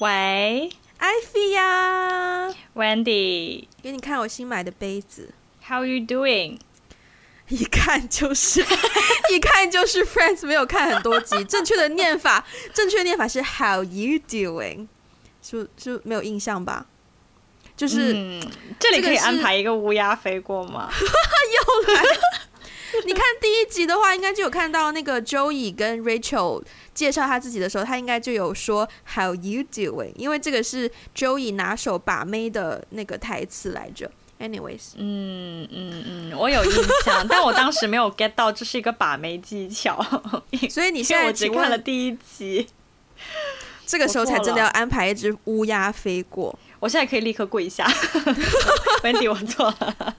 喂，艾菲呀，Wendy，给你看我新买的杯子。How are you doing？一看就是，一看就是 Friends，没有看很多集。正确的念法，正确的念法是 How you doing？是是，是没有印象吧？就是、嗯、这里可以安排一个乌鸦飞过吗？又来。你看第一集的话，应该就有看到那个 Joey 跟 Rachel 介绍他自己的时候，他应该就有说 How you doing？因为这个是 Joey 拿手把妹的那个台词来着。Anyways，嗯嗯嗯，我有印象，但我当时没有 get 到这是一个把妹技巧，所以你现在我只看了第一集，这个时候才真的要安排一只乌鸦飞过。我现在可以立刻跪下，Wendy，我错了。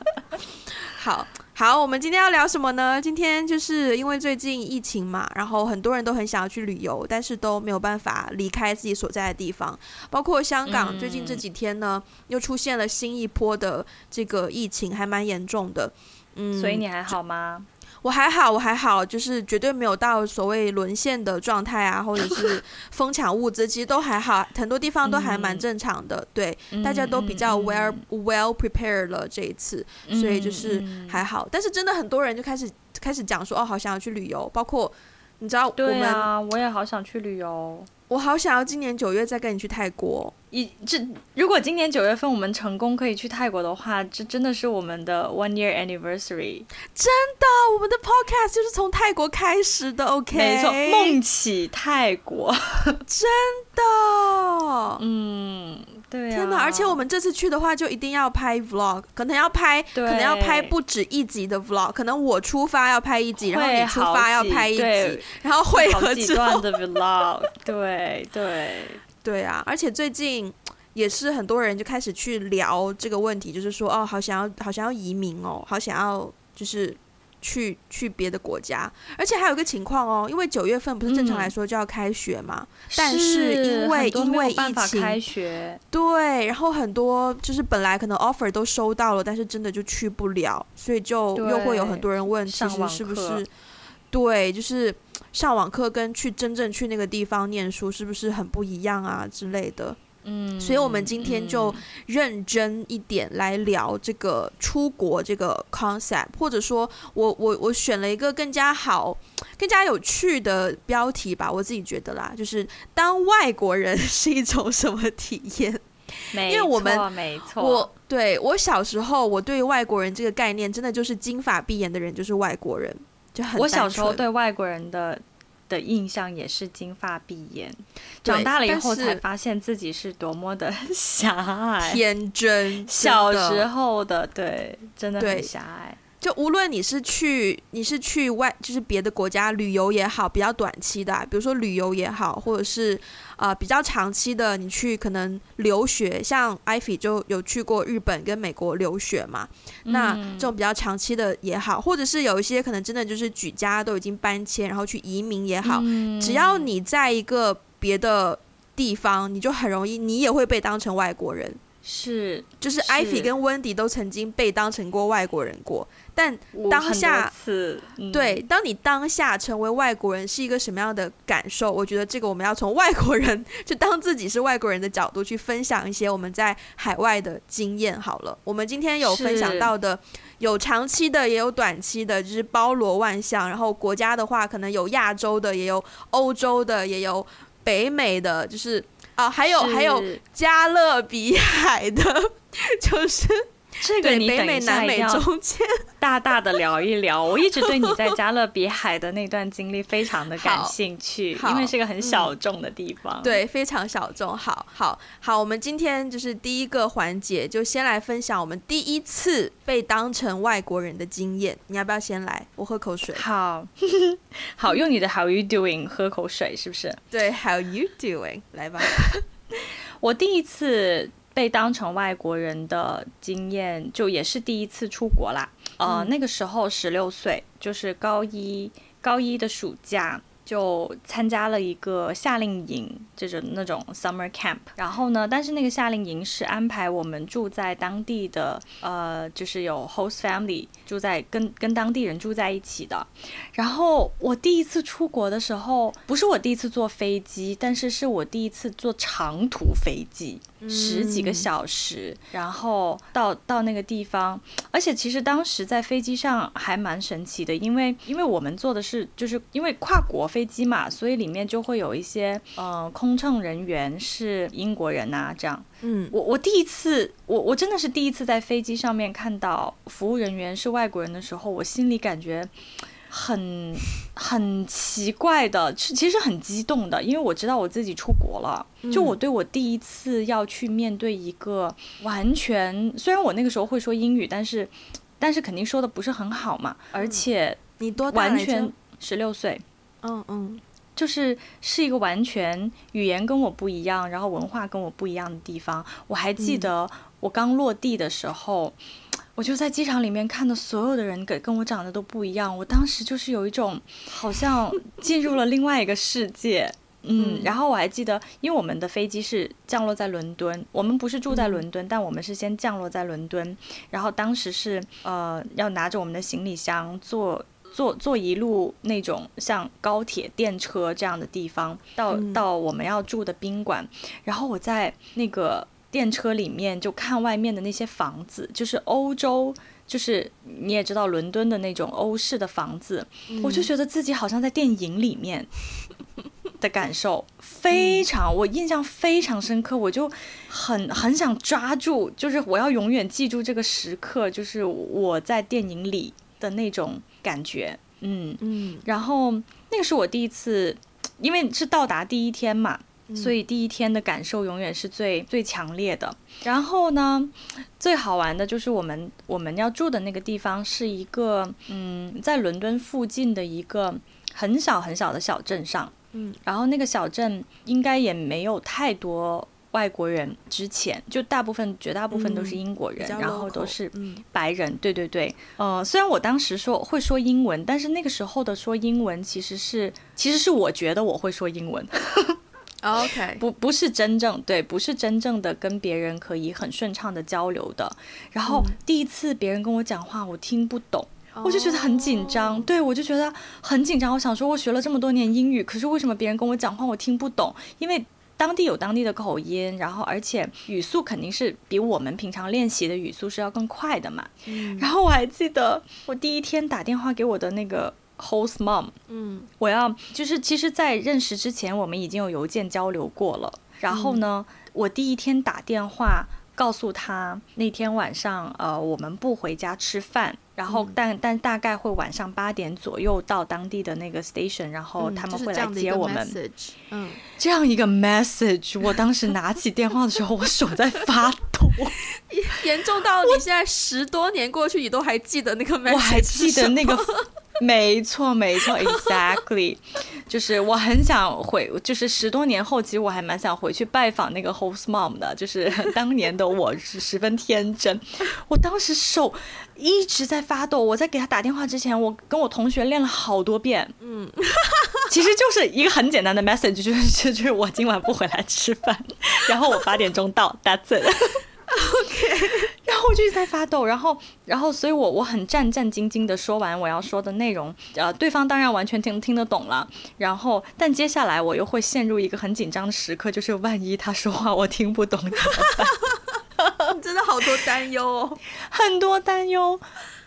好。好，我们今天要聊什么呢？今天就是因为最近疫情嘛，然后很多人都很想要去旅游，但是都没有办法离开自己所在的地方。包括香港，最近这几天呢，又出现了新一波的这个疫情，还蛮严重的。嗯，所以你还好吗？我还好，我还好，就是绝对没有到所谓沦陷的状态啊，或者是 疯抢物资，其实都还好，很多地方都还蛮正常的。嗯、对、嗯，大家都比较 well、嗯、well prepared 了这一次，所以就是还好。但是真的很多人就开始开始讲说，哦，好想要去旅游，包括你知道，对啊，我也好想去旅游。我好想要今年九月再跟你去泰国。一这如果今年九月份我们成功可以去泰国的话，这真的是我们的 one year anniversary。真的，我们的 podcast 就是从泰国开始的。OK，没错，梦起泰国，真的。嗯，对啊。天哪！而且我们这次去的话，就一定要拍 vlog，可能要拍，可能要拍不止一集的 vlog。可能我出发要拍一集，然后你出发要拍一集，然后会有几段的 vlog。对对。对啊，而且最近也是很多人就开始去聊这个问题，就是说哦，好想要，好想要移民哦，好想要就是去去别的国家。而且还有一个情况哦，因为九月份不是正常来说就要开学嘛，嗯、但是因为因为疫情开学，对，然后很多就是本来可能 offer 都收到了，但是真的就去不了，所以就又会有很多人问，其实是不是？对，就是。上网课跟去真正去那个地方念书是不是很不一样啊之类的？嗯，所以我们今天就认真一点来聊这个出国这个 concept，或者说我我我选了一个更加好、更加有趣的标题吧，我自己觉得啦，就是当外国人是一种什么体验？没错，因为我们没错，我对我小时候我对外国人这个概念，真的就是金发碧眼的人就是外国人。就很我小时候对外国人的的印象也是金发碧眼，长大了以后才发现自己是多么的 狭隘、天真。小时候的对，真的很狭隘。就无论你是去你是去外就是别的国家旅游也好，比较短期的，比如说旅游也好，或者是呃比较长期的，你去可能留学，像 Ivy 就有去过日本跟美国留学嘛。那这种比较长期的也好，或者是有一些可能真的就是举家都已经搬迁，然后去移民也好，只要你在一个别的地方，你就很容易，你也会被当成外国人。是，就是 Ivy 跟 Wendy 都曾经被当成过外国人过。但当下，嗯、对，当你当下成为外国人是一个什么样的感受？我觉得这个我们要从外国人，就当自己是外国人的角度去分享一些我们在海外的经验。好了，我们今天有分享到的，有长期的，也有短期的，就是包罗万象。然后国家的话，可能有亚洲的，也有欧洲的，也有北美的，就是啊，还有还有加勒比海的，就是。这个你等一下一定要 大大的聊一聊。我一直对你在加勒比海的那段经历非常的感兴趣，因为是个很小众的地方。嗯、对，非常小众。好好好，我们今天就是第一个环节，就先来分享我们第一次被当成外国人的经验。你要不要先来？我喝口水。好，好，用你的 How you doing 喝口水，是不是？对，How you doing？来吧。我第一次。被当成外国人的经验，就也是第一次出国啦。呃，嗯、那个时候十六岁，就是高一高一的暑假，就参加了一个夏令营，就是那种 summer camp。然后呢，但是那个夏令营是安排我们住在当地的，呃，就是有 host family 住在跟跟当地人住在一起的。然后我第一次出国的时候，不是我第一次坐飞机，但是是我第一次坐长途飞机。十几个小时，然后到到那个地方，而且其实当时在飞机上还蛮神奇的，因为因为我们坐的是就是因为跨国飞机嘛，所以里面就会有一些呃空乘人员是英国人啊，这样。嗯，我我第一次我我真的是第一次在飞机上面看到服务人员是外国人的时候，我心里感觉。很很奇怪的，其实很激动的，因为我知道我自己出国了。就我对我第一次要去面对一个完全，虽然我那个时候会说英语，但是但是肯定说的不是很好嘛。而且你多大？完全十六岁。嗯嗯，就是是一个完全语言跟我不一样，然后文化跟我不一样的地方。我还记得我刚落地的时候。我就在机场里面看的所有的人跟跟我长得都不一样，我当时就是有一种好像进入了另外一个世界，嗯，然后我还记得，因为我们的飞机是降落在伦敦，我们不是住在伦敦，但我们是先降落在伦敦，然后当时是呃要拿着我们的行李箱坐坐坐一路那种像高铁电车这样的地方到到我们要住的宾馆，然后我在那个。电车里面就看外面的那些房子，就是欧洲，就是你也知道伦敦的那种欧式的房子，嗯，我就觉得自己好像在电影里面的感受非常，我印象非常深刻，我就很很想抓住，就是我要永远记住这个时刻，就是我在电影里的那种感觉，嗯。嗯，然后那个是我第一次，因为是到达第一天嘛。所以第一天的感受永远是最最强烈的。然后呢，最好玩的就是我们我们要住的那个地方是一个嗯，在伦敦附近的一个很小很小的小镇上。嗯，然后那个小镇应该也没有太多外国人，之前就大部分绝大部分都是英国人，嗯、然后都是白人。对对对，呃，虽然我当时说会说英文，但是那个时候的说英文其实是其实是我觉得我会说英文。OK，不不是真正对，不是真正的跟别人可以很顺畅的交流的。然后第一次别人跟我讲话，我听不懂，我就觉得很紧张。对，我就觉得很紧张。我想说，我学了这么多年英语，可是为什么别人跟我讲话我听不懂？因为当地有当地的口音，然后而且语速肯定是比我们平常练习的语速是要更快的嘛。然后我还记得我第一天打电话给我的那个。Host mom，嗯，我要就是，其实，在认识之前，我们已经有邮件交流过了。然后呢，嗯、我第一天打电话告诉他，那天晚上，呃，我们不回家吃饭，然后但、嗯、但大概会晚上八点左右到当地的那个 station，然后他们会来接我们。嗯，这样一个 message，我当时拿起电话的时候，我手在发抖，严重到你现在十多年过去，你都还记得那个 message，我还记得那个。没错，没错，exactly，就是我很想回，就是十多年后，其实我还蛮想回去拜访那个 host mom 的，就是当年的我是十分天真，我当时手一直在发抖，我在给他打电话之前，我跟我同学练了好多遍，嗯，其实就是一个很简单的 message，就是就是我今晚不回来吃饭，然后我八点钟到，that's it。OK，然后我就一直在发抖，然后，然后，所以我我很战战兢兢的说完我要说的内容，呃，对方当然完全听听得懂了，然后，但接下来我又会陷入一个很紧张的时刻，就是万一他说话我听不懂怎么办？真的好多担忧哦，很多担忧，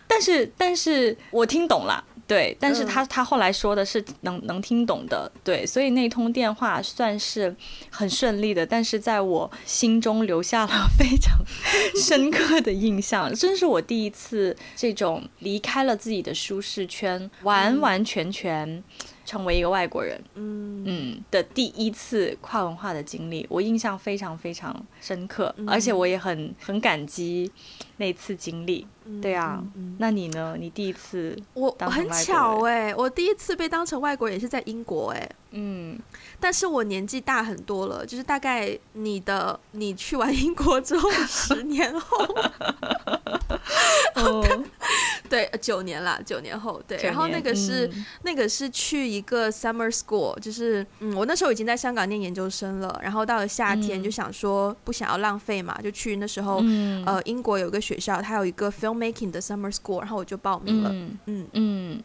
但是，但是我听懂了。对，但是他他后来说的是能能听懂的，对，所以那通电话算是很顺利的，但是在我心中留下了 非常深刻的印象，真是我第一次这种离开了自己的舒适圈，完完全全成为一个外国人，嗯。嗯的第一次跨文化的经历，我印象非常非常深刻，而且我也很很感激那次经历。对啊，那你呢？你第一次我我很巧哎、欸，我第一次被当成外国人也是在英国哎、欸，嗯，但是我年纪大很多了，就是大概你的你去完英国之后十年后，哦，对，九年了，九年后，对。然后那个是、嗯、那个是去一个 summer school，就是嗯，我那时候已经在香港念研究生了，然后到了夏天就想说不想要浪费嘛，就去那时候、嗯、呃英国有个学校，它有一个 filmmaking 的 summer school，然后我就报名了，嗯嗯。嗯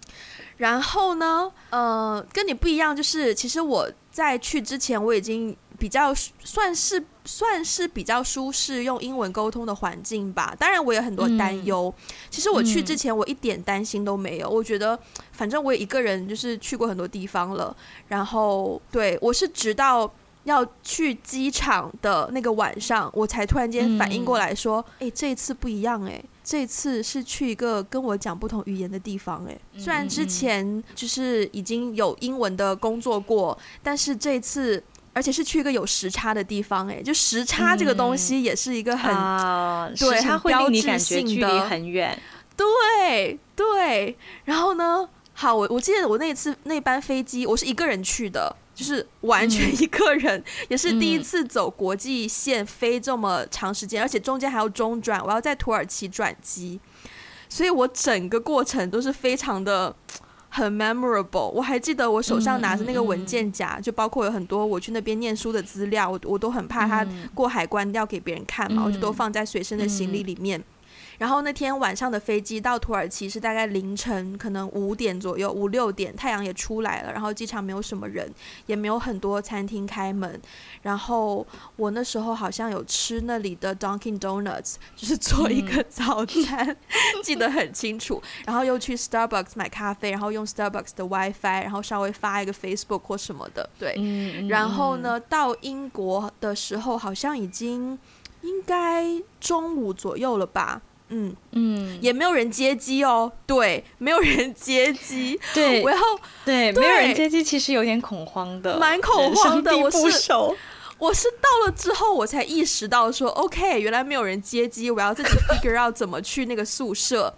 然后呢，呃，跟你不一样，就是其实我在去之前我已经比较算是算是比较舒适用英文沟通的环境吧。当然我有很多担忧。嗯、其实我去之前我一点担心都没有。嗯、我觉得反正我也一个人就是去过很多地方了。然后对，我是直到要去机场的那个晚上，我才突然间反应过来说：“哎、嗯，这一次不一样哎。”这次是去一个跟我讲不同语言的地方，诶，虽然之前就是已经有英文的工作过，但是这次而且是去一个有时差的地方，哎，就时差这个东西也是一个很、嗯、对，它会令你感觉距离很远，对对。然后呢，好，我我记得我那次那班飞机，我是一个人去的。就是完全一个人，嗯、也是第一次走国际线飞这么长时间，嗯、而且中间还要中转，我要在土耳其转机，所以我整个过程都是非常的很 memorable。我还记得我手上拿着那个文件夹，嗯、就包括有很多我去那边念书的资料，我我都很怕他过海关要给别人看嘛，嗯、我就都放在随身的行李里面。然后那天晚上的飞机到土耳其是大概凌晨，可能五点左右，五六点，太阳也出来了，然后机场没有什么人，也没有很多餐厅开门。然后我那时候好像有吃那里的 Dunkin' Donuts，就是做一个早餐，嗯、记得很清楚。然后又去 Starbucks 买咖啡，然后用 Starbucks 的 WiFi，然后稍微发一个 Facebook 或什么的。对，嗯、然后呢，到英国的时候好像已经应该中午左右了吧。嗯嗯，也没有人接机哦。对，没有人接机。对，我要对，对没有人接机，其实有点恐慌的，蛮恐慌的。我是 我是到了之后，我才意识到说，OK，原来没有人接机，我要自己 figure out 怎么去那个宿舍。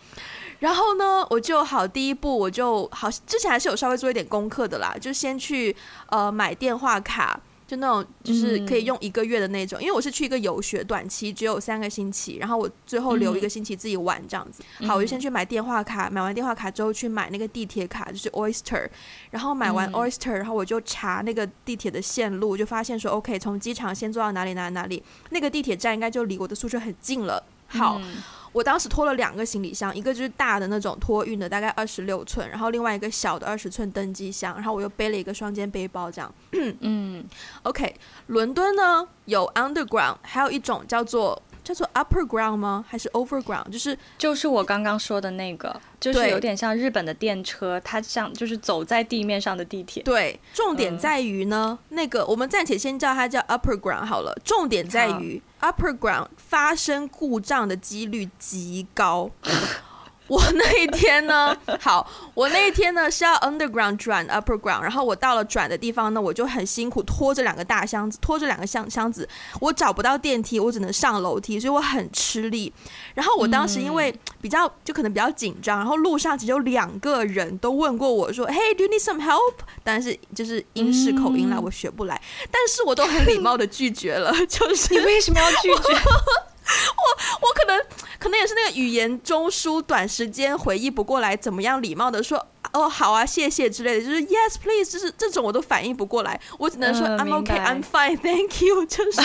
然后呢，我就好，第一步我就好，之前还是有稍微做一点功课的啦，就先去呃买电话卡。就那种，就是可以用一个月的那种，嗯、因为我是去一个游学短期，只有三个星期，然后我最后留一个星期自己玩这样子。嗯、好，我就先去买电话卡，买完电话卡之后去买那个地铁卡，就是 Oyster，然后买完 Oyster，然后我就查那个地铁的线路，就发现说 OK，从机场先坐到哪里哪里哪里，那个地铁站应该就离我的宿舍很近了。好。嗯我当时拖了两个行李箱，一个就是大的那种托运的，大概二十六寸，然后另外一个小的二十寸登机箱，然后我又背了一个双肩背包，这样。嗯，OK，伦敦呢有 Underground，还有一种叫做叫做 Upper Ground 吗？还是 Overground？就是就是我刚刚说的那个，就是有点像日本的电车，它像就是走在地面上的地铁。对，重点在于呢，嗯、那个我们暂且先叫它叫 Upper Ground 好了，重点在于。Upper Ground 发生故障的几率极高。我那一天呢，好，我那一天呢是要 Underground 转 Upper Ground，然后我到了转的地方呢，我就很辛苦拖着两个大箱子，拖着两个箱箱子，我找不到电梯，我只能上楼梯，所以我很吃力。然后我当时因为比较就可能比较紧张，然后路上只有两个人都问过我说：“Hey, do you need some help？” 但是就是英式口音啦，我学不来，但是我都很礼貌的拒绝了。就是你为什么要拒绝？我我可能可能也是那个语言中枢，短时间回忆不过来，怎么样礼貌的说哦好啊谢谢之类的，就是 yes please，就是这种我都反应不过来，我只能说、呃、I'm okay I'm fine thank you，就是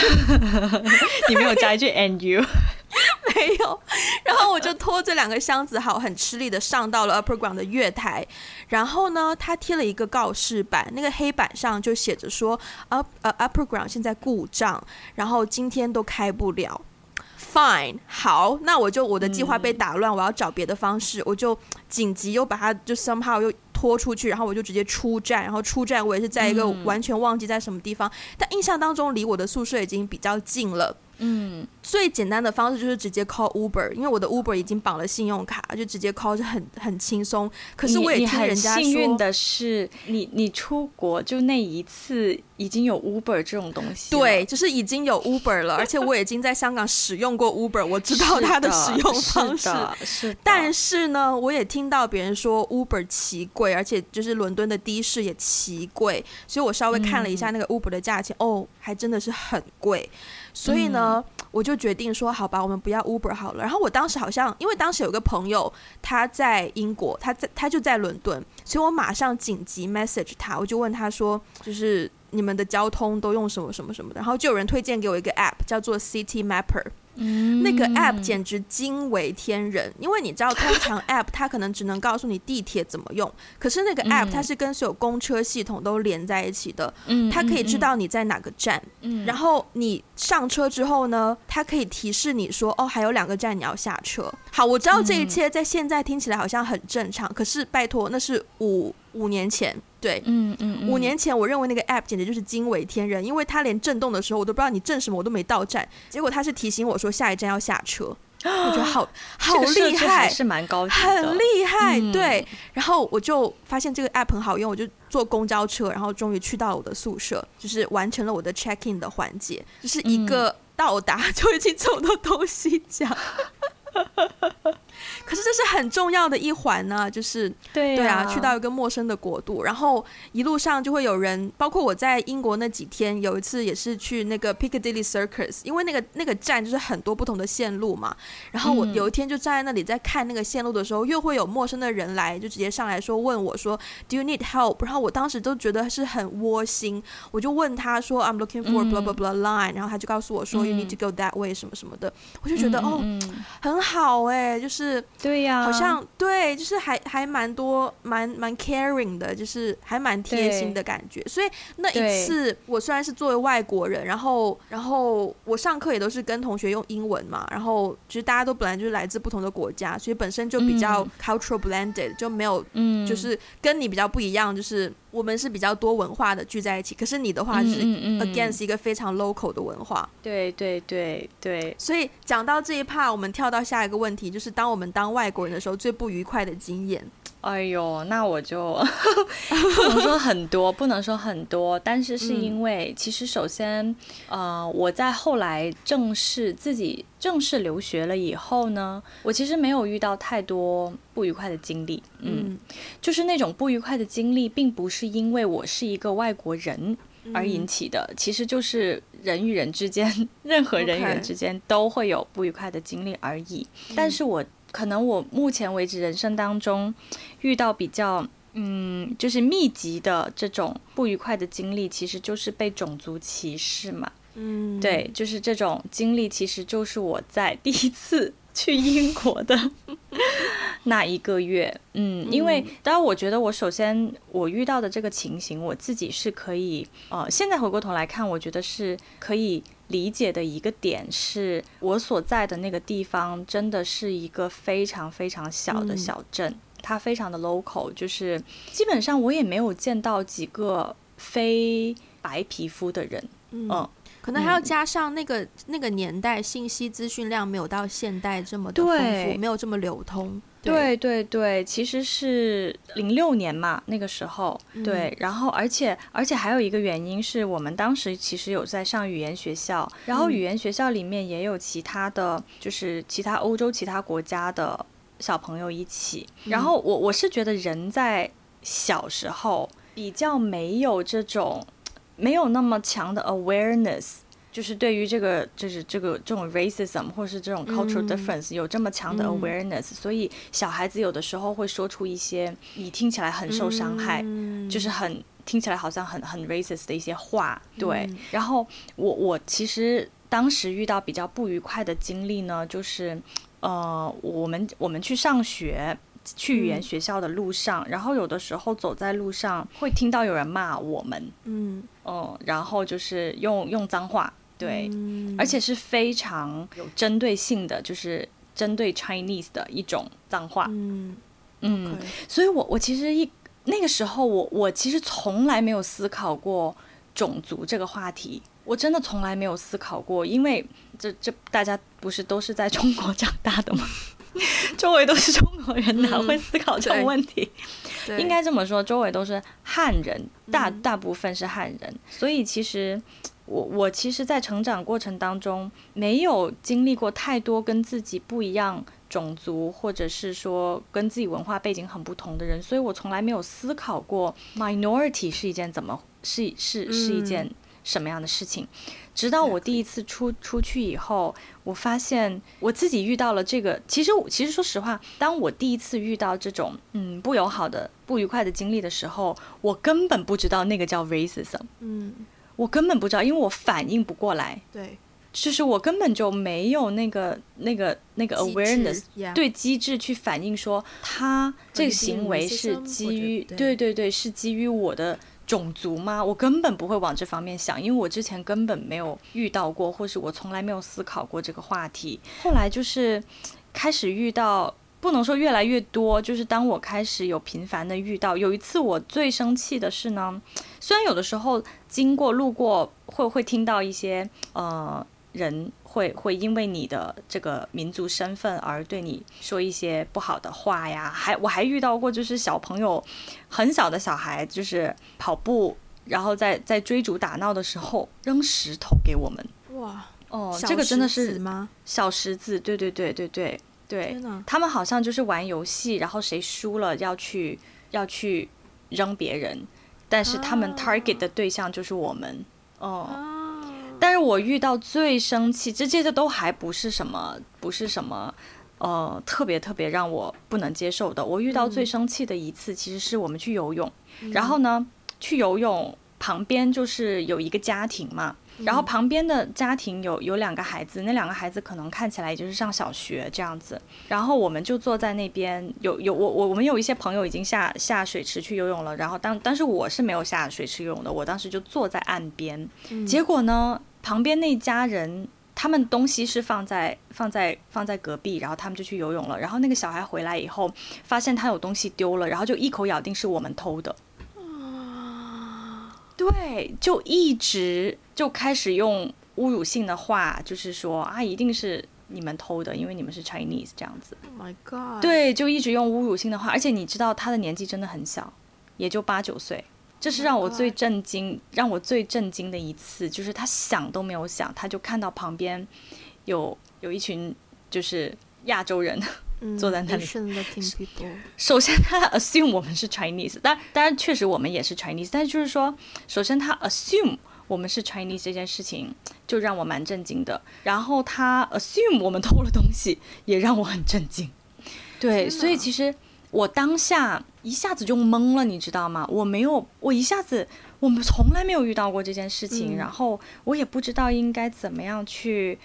你没有加一句 and you 没有，然后我就拖着两个箱子，好很吃力的上到了 Upper Ground 的月台，然后呢，他贴了一个告示板，那个黑板上就写着说 Up 呃、uh, Upper Ground 现在故障，然后今天都开不了。Fine，好，那我就我的计划被打乱，嗯、我要找别的方式，我就紧急又把它就 somehow 又拖出去，然后我就直接出站，然后出站我也是在一个完全忘记在什么地方，嗯、但印象当中离我的宿舍已经比较近了。嗯，最简单的方式就是直接 call Uber，因为我的 Uber 已经绑了信用卡，就直接 call 是很很轻松。可是我也听人家说，幸运的是，你你出国就那一次已经有 Uber 这种东西。对，就是已经有 Uber 了，而且我已经在香港使用过 Uber，我知道它的使用方式。是的，是的。但是呢，我也听到别人说 Uber 奇贵，而且就是伦敦的的士也奇贵，所以我稍微看了一下那个 Uber 的价钱，嗯、哦，还真的是很贵。所以呢，我就决定说，好吧，我们不要 Uber 好了。然后我当时好像，因为当时有个朋友他在英国，他在他就在伦敦，所以我马上紧急 message 他，我就问他说，就是你们的交通都用什么什么什么的。然后就有人推荐给我一个 app，叫做 City Mapper。嗯，那个 app 简直惊为天人，因为你知道，通常 app 它可能只能告诉你地铁怎么用，可是那个 app 它是跟所有公车系统都连在一起的，嗯，它可以知道你在哪个站，嗯，然后你上车之后呢，它可以提示你说，哦，还有两个站你要下车。好，我知道这一切在现在听起来好像很正常，可是拜托，那是五五年前。对，嗯嗯，嗯，五年前我认为那个 app 简直就是惊为天人，因为它连震动的时候我都不知道你震什么，我都没到站，结果它是提醒我说下一站要下车，我觉得好 好厉害，是蛮高级，很厉害，对。然后我就发现这个 app 很好用，我就坐公交车，然后终于去到了我的宿舍，就是完成了我的 check in 的环节，就是一个到达就已经走到东西讲。可是这是很重要的一环呢，就是对对啊，去到一个陌生的国度，然后一路上就会有人，包括我在英国那几天，有一次也是去那个 Piccadilly Circus，因为那个那个站就是很多不同的线路嘛，然后我有一天就站在那里在看那个线路的时候，又会有陌生的人来，就直接上来说问我说 Do you need help？然后我当时都觉得是很窝心，我就问他说 I'm looking for blah blah blah line，然后他就告诉我说 You need to go that way 什么什么的，我就觉得哦很好哎，就是。对呀、啊，好像对，就是还还蛮多，蛮蛮 caring 的，就是还蛮贴心的感觉。所以那一次，我虽然是作为外国人，然后然后我上课也都是跟同学用英文嘛，然后其实大家都本来就是来自不同的国家，所以本身就比较 cultural blended，、嗯、就没有，嗯，就是跟你比较不一样，就是。我们是比较多文化的聚在一起，可是你的话是 against 一个非常 local 的文化。对对对对。所以讲到这一 part，我们跳到下一个问题，就是当我们当外国人的时候，最不愉快的经验。哎呦，那我就 不能说很多，不能说很多，但是是因为，其实首先，呃，我在后来正式自己正式留学了以后呢，我其实没有遇到太多不愉快的经历，嗯，就是那种不愉快的经历，并不是因为我是一个外国人而引起的，其实就是人与人之间，任何人与人之间都会有不愉快的经历而已，但是我。可能我目前为止人生当中遇到比较嗯，就是密集的这种不愉快的经历，其实就是被种族歧视嘛。嗯，对，就是这种经历，其实就是我在 第一次去英国的那一个月。嗯，因为当然，我觉得我首先我遇到的这个情形，我自己是可以呃，现在回过头来看，我觉得是可以。理解的一个点是，我所在的那个地方真的是一个非常非常小的小镇，嗯、它非常的 local，就是基本上我也没有见到几个非白皮肤的人，嗯，嗯，可能还要加上那个那个年代信息资讯量没有到现代这么的丰富，没有这么流通。对。对对，其实是零六年嘛，那个时候，对，然后而且而且还有一个原因是我们当时其实有在上语言学校，然后语言学校里面也有其他的就是其他欧洲其他国家的小朋友一起，然后我我是觉得人在小时候比较没有这种没有那么强的 awareness。就是对于这个，就是这个这种 racism 或是这种 cultural difference 有这么强的 awareness，、嗯、所以小孩子有的时候会说出一些你听起来很受伤害，嗯、就是很听起来好像很很 racist 的一些话。对，嗯、然后我我其实当时遇到比较不愉快的经历呢，就是呃，我们我们去上学。去语言学校的路上，嗯、然后有的时候走在路上会听到有人骂我们，嗯嗯，然后就是用用脏话，对，嗯、而且是非常有针对性的，就是针对 Chinese 的一种脏话，嗯嗯，所以我我其实一那个时候我我其实从来没有思考过种族这个话题，我真的从来没有思考过，因为这这大家不是都是在中国长大的吗？周围都是中国人，哪会思考这种问题？嗯、应该这么说，周围都是汉人，大大部分是汉人，嗯、所以其实我我其实，在成长过程当中，没有经历过太多跟自己不一样种族，或者是说跟自己文化背景很不同的人，所以我从来没有思考过 minority 是一件怎么是是是一件什么样的事情。直到我第一次出出去以后，我发现我自己遇到了这个。其实，其实说实话，当我第一次遇到这种嗯不友好的、不愉快的经历的时候，我根本不知道那个叫 racism。嗯，我根本不知道，因为我反应不过来。对，就是我根本就没有那个、那个、那个 awareness，对机制去反应说他这个行为是基于对对对，是基于我的。种族吗？我根本不会往这方面想，因为我之前根本没有遇到过，或是我从来没有思考过这个话题。后来就是开始遇到，不能说越来越多，就是当我开始有频繁的遇到。有一次我最生气的是呢，虽然有的时候经过路过会会听到一些呃人。会会因为你的这个民族身份而对你说一些不好的话呀，还我还遇到过，就是小朋友很小的小孩，就是跑步，然后在在追逐打闹的时候扔石头给我们。哇，哦，这个真的是吗？小石子，对对对对对对，他们好像就是玩游戏，然后谁输了要去要去扔别人，但是他们 target 的对象就是我们。哦。啊但是我遇到最生气，这这些都还不是什么，不是什么，呃，特别特别让我不能接受的。我遇到最生气的一次，其实是我们去游泳，嗯、然后呢，去游泳旁边就是有一个家庭嘛，然后旁边的家庭有有两个孩子，那两个孩子可能看起来也就是上小学这样子，然后我们就坐在那边，有有我我我们有一些朋友已经下下水池去游泳了，然后当但是我是没有下水池游泳的，我当时就坐在岸边，嗯、结果呢。旁边那家人，他们东西是放在放在放在隔壁，然后他们就去游泳了。然后那个小孩回来以后，发现他有东西丢了，然后就一口咬定是我们偷的。对，就一直就开始用侮辱性的话，就是说啊，一定是你们偷的，因为你们是 Chinese 这样子。Oh my God！对，就一直用侮辱性的话，而且你知道他的年纪真的很小，也就八九岁。这是让我最震惊，让我最震惊的一次，就是他想都没有想，他就看到旁边有有一群就是亚洲人坐在那里。首先他 assume 我们是 Chinese，但当然确实我们也是 Chinese，但是就是说，首先他 assume 我们是 Chinese 这件事情就让我蛮震惊的。然后他 assume 我们偷了东西，也让我很震惊。对，所以其实。我当下一下子就懵了，你知道吗？我没有，我一下子，我们从来没有遇到过这件事情，嗯、然后我也不知道应该怎么样去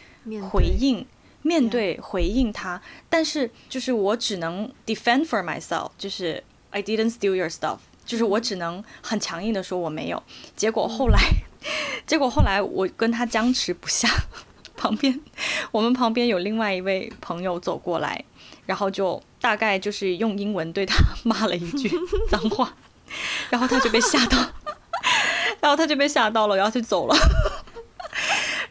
回应、面对、回应他。但是就是我只能 defend for myself，就是 I didn't steal your stuff，就是我只能很强硬的说我没有。结果后来，嗯、结果后来我跟他僵持不下，旁边我们旁边有另外一位朋友走过来。然后就大概就是用英文对他骂了一句 脏话，然后他就被吓到，然后他就被吓到了，然后就走了。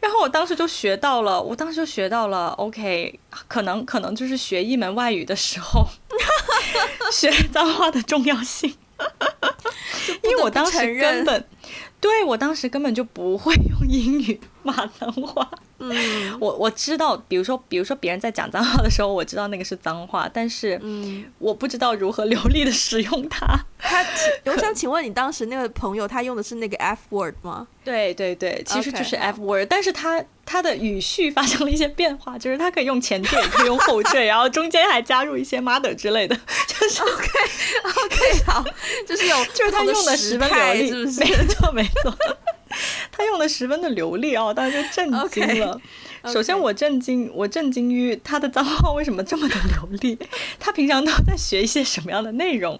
然后我当时就学到了，我当时就学到了，OK，可能可能就是学一门外语的时候，学脏话的重要性，因为我当时根本，对，我当时根本就不会用英语骂脏话。嗯，我我知道，比如说，比如说别人在讲脏话的时候，我知道那个是脏话，但是嗯我不知道如何 流利的使用它。他，我想请问你，当时那个朋友他用的是那个 F word 吗？对对对，其实就是 F word，Okay. 但是他他的语序发生了一些变化，就是他可以用前缀，也可以用后缀，然后中间还加入一些 mother 之类的，就是 OK OK 好，就是有就是他用的十分流利，是不是？没错没错。他用的十分的流利哦，大家就震惊了。Okay, okay. 首先，我震惊，我震惊于他的脏话为什么这么的流利？他平常都在学一些什么样的内容？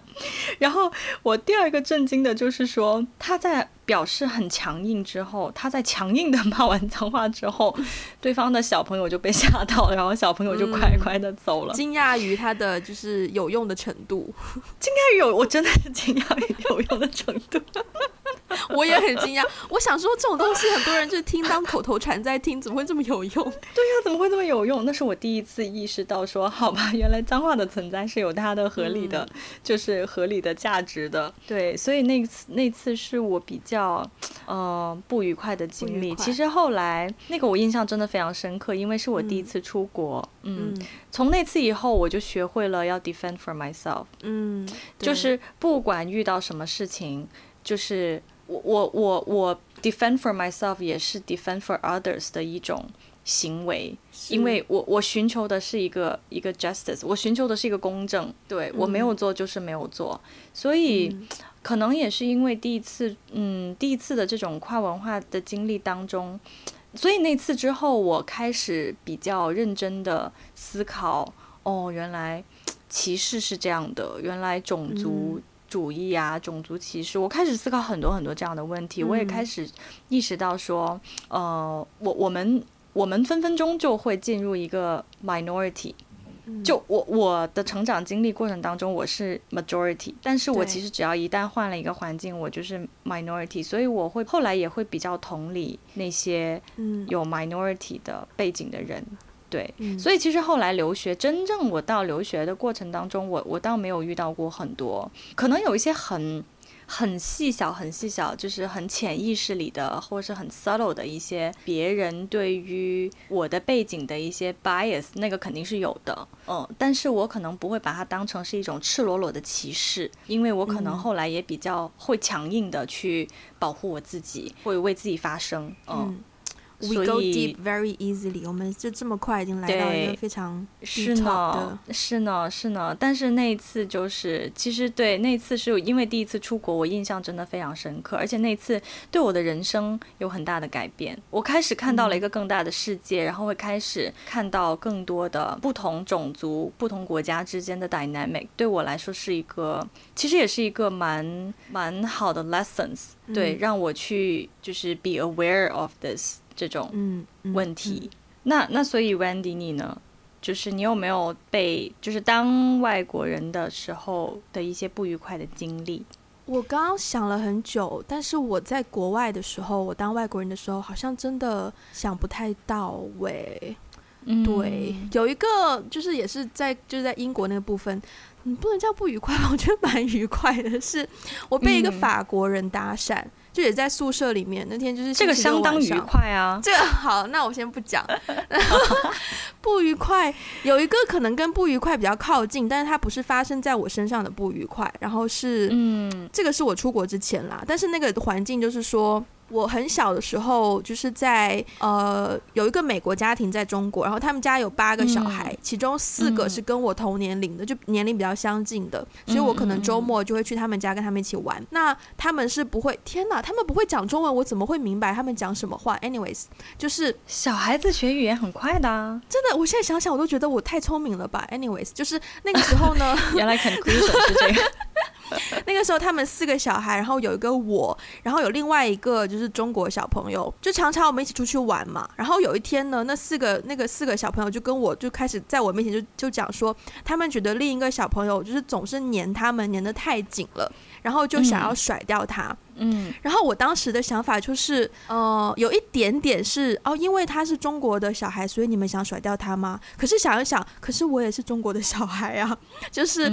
然后，我第二个震惊的就是说，他在表示很强硬之后，他在强硬的骂完脏话之后，对方的小朋友就被吓到了，然后小朋友就乖乖的走了。惊讶于他的就是有用的程度，惊讶于有，我真的是惊讶于有用的程度。我也很惊讶，我想说这种东西很多人就听当口头禅在听，怎么会这么有用？对呀，怎么会这么有用？那是我第一次意识到说，好吧，原来脏话的存在是有它的合理的，嗯、就是合理的价值的。对，所以那次那次是我比较呃不愉快的经历。其实后来那个我印象真的非常深刻，因为是我第一次出国。嗯，嗯从那次以后我就学会了要 defend for myself。嗯，就是不管遇到什么事情，就是。我我我我 defend for myself 也是 defend for others 的一种行为，因为我我寻求的是一个一个 justice，我寻求的是一个公正，对，我没有做就是没有做，嗯、所以、嗯、可能也是因为第一次，嗯，第一次的这种跨文化的经历当中，所以那次之后，我开始比较认真的思考，哦，原来歧视是这样的，原来种族主义啊，嗯、种族歧视，我开始思考很多很多这样的问题，嗯、我也开始意识到说，呃，我我们。我们分分钟就会进入一个 minority，就我我的成长经历过程当中，我是 majority，但是我其实只要一旦换了一个环境，我就是 minority，所以我会后来也会比较同理那些有 minority 的背景的人，对，所以其实后来留学，真正我到留学的过程当中，我我倒没有遇到过很多，可能有一些很。很细小，很细小，就是很潜意识里的，或者是很 subtle 的一些别人对于我的背景的一些 bias，那个肯定是有的，嗯，但是我可能不会把它当成是一种赤裸裸的歧视，因为我可能后来也比较会强硬的去保护我自己，会为自己发声，嗯。嗯 We go deep very easily，我们就这么快已经来到一个非常是呢，是呢，是呢。但是那一次就是，其实对那一次是因为第一次出国，我印象真的非常深刻，而且那次对我的人生有很大的改变。我开始看到了一个更大的世界，嗯、然后会开始看到更多的不同种族、不同国家之间的 dynamic。对我来说是一个，其实也是一个蛮蛮好的 lessons，嗯。对，让我去就是 be aware of this。这种问题，嗯嗯嗯、那那所以 Wendy 你呢？就是你有没有被就是当外国人的时候的一些不愉快的经历？我刚刚想了很久，但是我在国外的时候，我当外国人的时候，好像真的想不太到位。嗯、对，有一个就是也是在就是在英国那个部分，你不能叫不愉快，我觉得蛮愉快的，是我被一个法国人搭讪。嗯就也在宿舍里面，那天就是这个相当愉快啊。这个好，那我先不讲。不愉快有一个可能跟不愉快比较靠近，但是它不是发生在我身上的不愉快，然后是嗯，这个是我出国之前啦。但是那个环境就是说。我很小的时候，就是在呃有一个美国家庭在中国，然后他们家有八个小孩，嗯、其中四个是跟我同年龄的，嗯、就年龄比较相近的，所以我可能周末就会去他们家跟他们一起玩。嗯、那他们是不会，天哪，他们不会讲中文，我怎么会明白他们讲什么话？Anyways，就是小孩子学语言很快的啊，真的，我现在想想我都觉得我太聪明了吧。Anyways，就是那个时候呢，原来 conclusion 是这个。那个时候他们四个小孩，然后有一个我，然后有另外一个就是是中国小朋友，就常常我们一起出去玩嘛。然后有一天呢，那四个那个四个小朋友就跟我就开始在我面前就就讲说，他们觉得另一个小朋友就是总是黏他们黏得太紧了，然后就想要甩掉他。嗯嗯，然后我当时的想法就是，呃，有一点点是哦，因为他是中国的小孩，所以你们想甩掉他吗？可是想一想，可是我也是中国的小孩啊，就是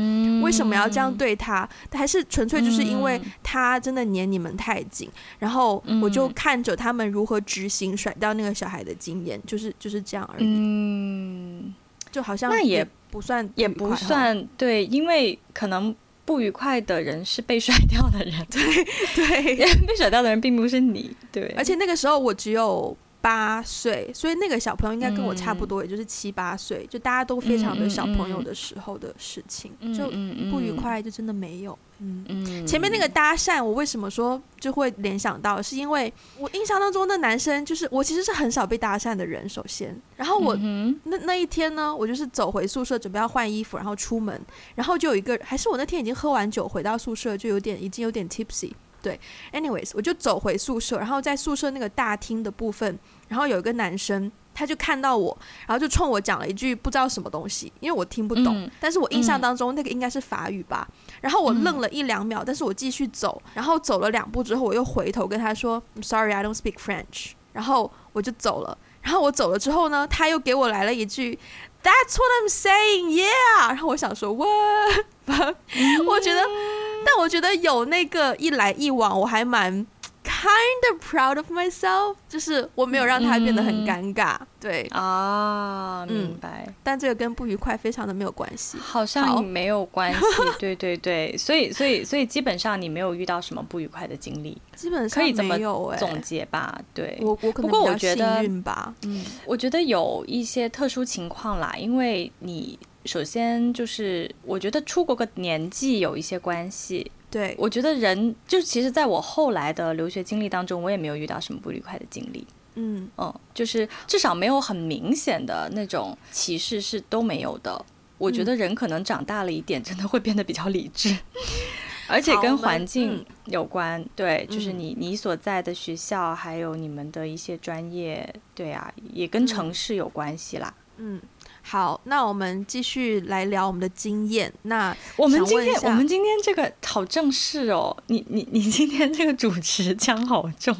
为什么要这样对他？嗯、还是纯粹就是因为他真的黏你们太紧，然后我就看着他们如何执行甩掉那个小孩的经验，就是就是这样而已。嗯，就好像那也不算也不算对，因为可能。不愉快的人是被甩掉的人，对 对，被甩掉的人并不是你，对。而且那个时候我只有八岁，所以那个小朋友应该跟我差不多，也就是七八岁，就大家都非常的小朋友的时候的事情，就不愉快就真的没有。嗯。嗯，前面那个搭讪，我为什么说就会联想到，是因为我印象当中那男生就是我其实是很少被搭讪的人，首先，然后我那那一天呢，我就是走回宿舍准备要换衣服，然后出门，然后就有一个，还是我那天已经喝完酒回到宿舍，就有点已经有点 tipsy，对，anyways，我就走回宿舍，然后在宿舍那个大厅的部分，然后有一个男生。他就看到我，然后就冲我讲了一句不知道什么东西，因为我听不懂，嗯、但是我印象当中那个应该是法语吧。嗯、然后我愣了一两秒，但是我继续走，然后走了两步之后，我又回头跟他说：“I'm sorry, I don't speak French。”然后我就走了。然后我走了之后呢，他又给我来了一句：“That's what I'm saying, yeah。”然后我想说：“What？” 我觉得，但我觉得有那个一来一往，我还蛮。Kind of proud of myself，就是我没有让他变得很尴尬。嗯、对啊，明白、嗯。但这个跟不愉快非常的没有关系，好像没有关系。对对对，所以所以所以基本上你没有遇到什么不愉快的经历，基本上没有、欸、可以这么总结吧？对，我我可能比较幸运吧。嗯，我觉得有一些特殊情况啦，因为你首先就是我觉得出国个年纪有一些关系。对，我觉得人就其实，在我后来的留学经历当中，我也没有遇到什么不愉快的经历。嗯嗯，就是至少没有很明显的那种歧视是都没有的。我觉得人可能长大了一点，真的会变得比较理智，嗯、而且跟环境有关。对，就是你你所在的学校，还有你们的一些专业，对啊，也跟城市有关系啦。嗯。好，那我们继续来聊我们的经验。那我们今天，我们今天这个好正式哦。你你你今天这个主持腔好重。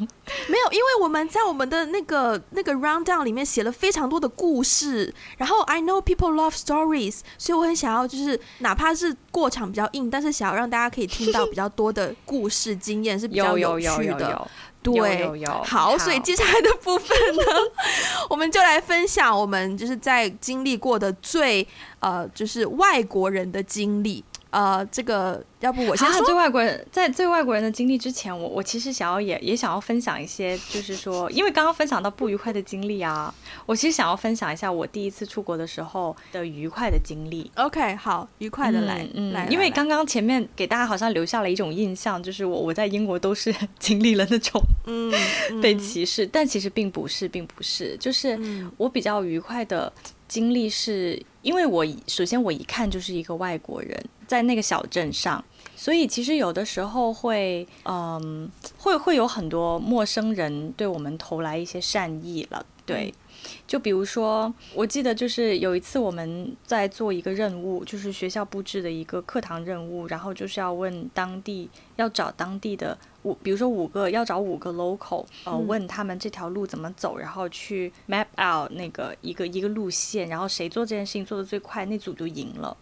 没有，因为我们在我们的那个那个 rundown 里面写了非常多的故事。然后 I know people love stories，所以我很想要，就是哪怕是过场比较硬，但是想要让大家可以听到比较多的故事经验是比较有趣的。有有有有有对，有有有好，好，所以接下来的部分呢，我们就来分享我们就是在经历过的最呃，就是外国人的经历。呃，这个要不我先说。最外国人，在最外国人的经历之前，我我其实想要也也想要分享一些，就是说，因为刚刚分享到不愉快的经历啊，我其实想要分享一下我第一次出国的时候的愉快的经历。OK，好，愉快的来，嗯，来，因为刚刚前面给大家好像留下了一种印象，就是我我在英国都是经历了那种嗯 被歧视，但其实并不是，并不是，就是我比较愉快的经历是因为我首先我一看就是一个外国人。在那个小镇上，所以其实有的时候会，嗯，会会有很多陌生人对我们投来一些善意了，对。就比如说，我记得就是有一次我们在做一个任务，就是学校布置的一个课堂任务，然后就是要问当地，要找当地的五，比如说五个要找五个 local，呃，问他们这条路怎么走，然后去 map out 那个一个一个路线，然后谁做这件事情做得最快，那组就赢了。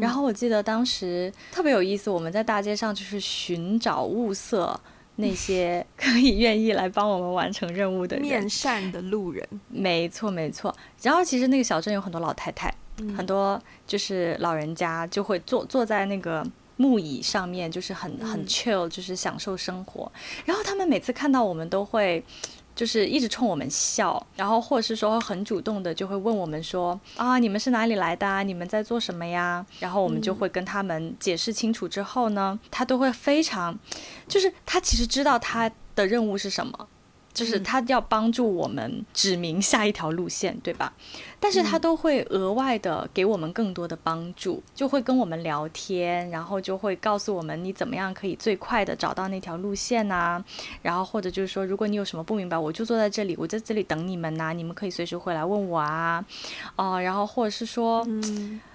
然后我记得当时特别有意思，我们在大街上就是寻找物色。那些可以愿意来帮我们完成任务的人，面善的路人，没错没错。然后其实那个小镇有很多老太太，嗯、很多就是老人家就会坐坐在那个木椅上面，就是很很 chill，就是享受生活。嗯、然后他们每次看到我们都会。就是一直冲我们笑，然后或者是说很主动的就会问我们说啊，你们是哪里来的啊？你们在做什么呀？然后我们就会跟他们解释清楚之后呢，他都会非常，就是他其实知道他的任务是什么。就是他要帮助我们指明下一条路线，对吧？但是他都会额外的给我们更多的帮助，就会跟我们聊天，然后就会告诉我们你怎么样可以最快的找到那条路线呐。然后或者就是说，如果你有什么不明白，我就坐在这里，我在这里等你们呐，你们可以随时回来问我啊。哦，然后或者是说，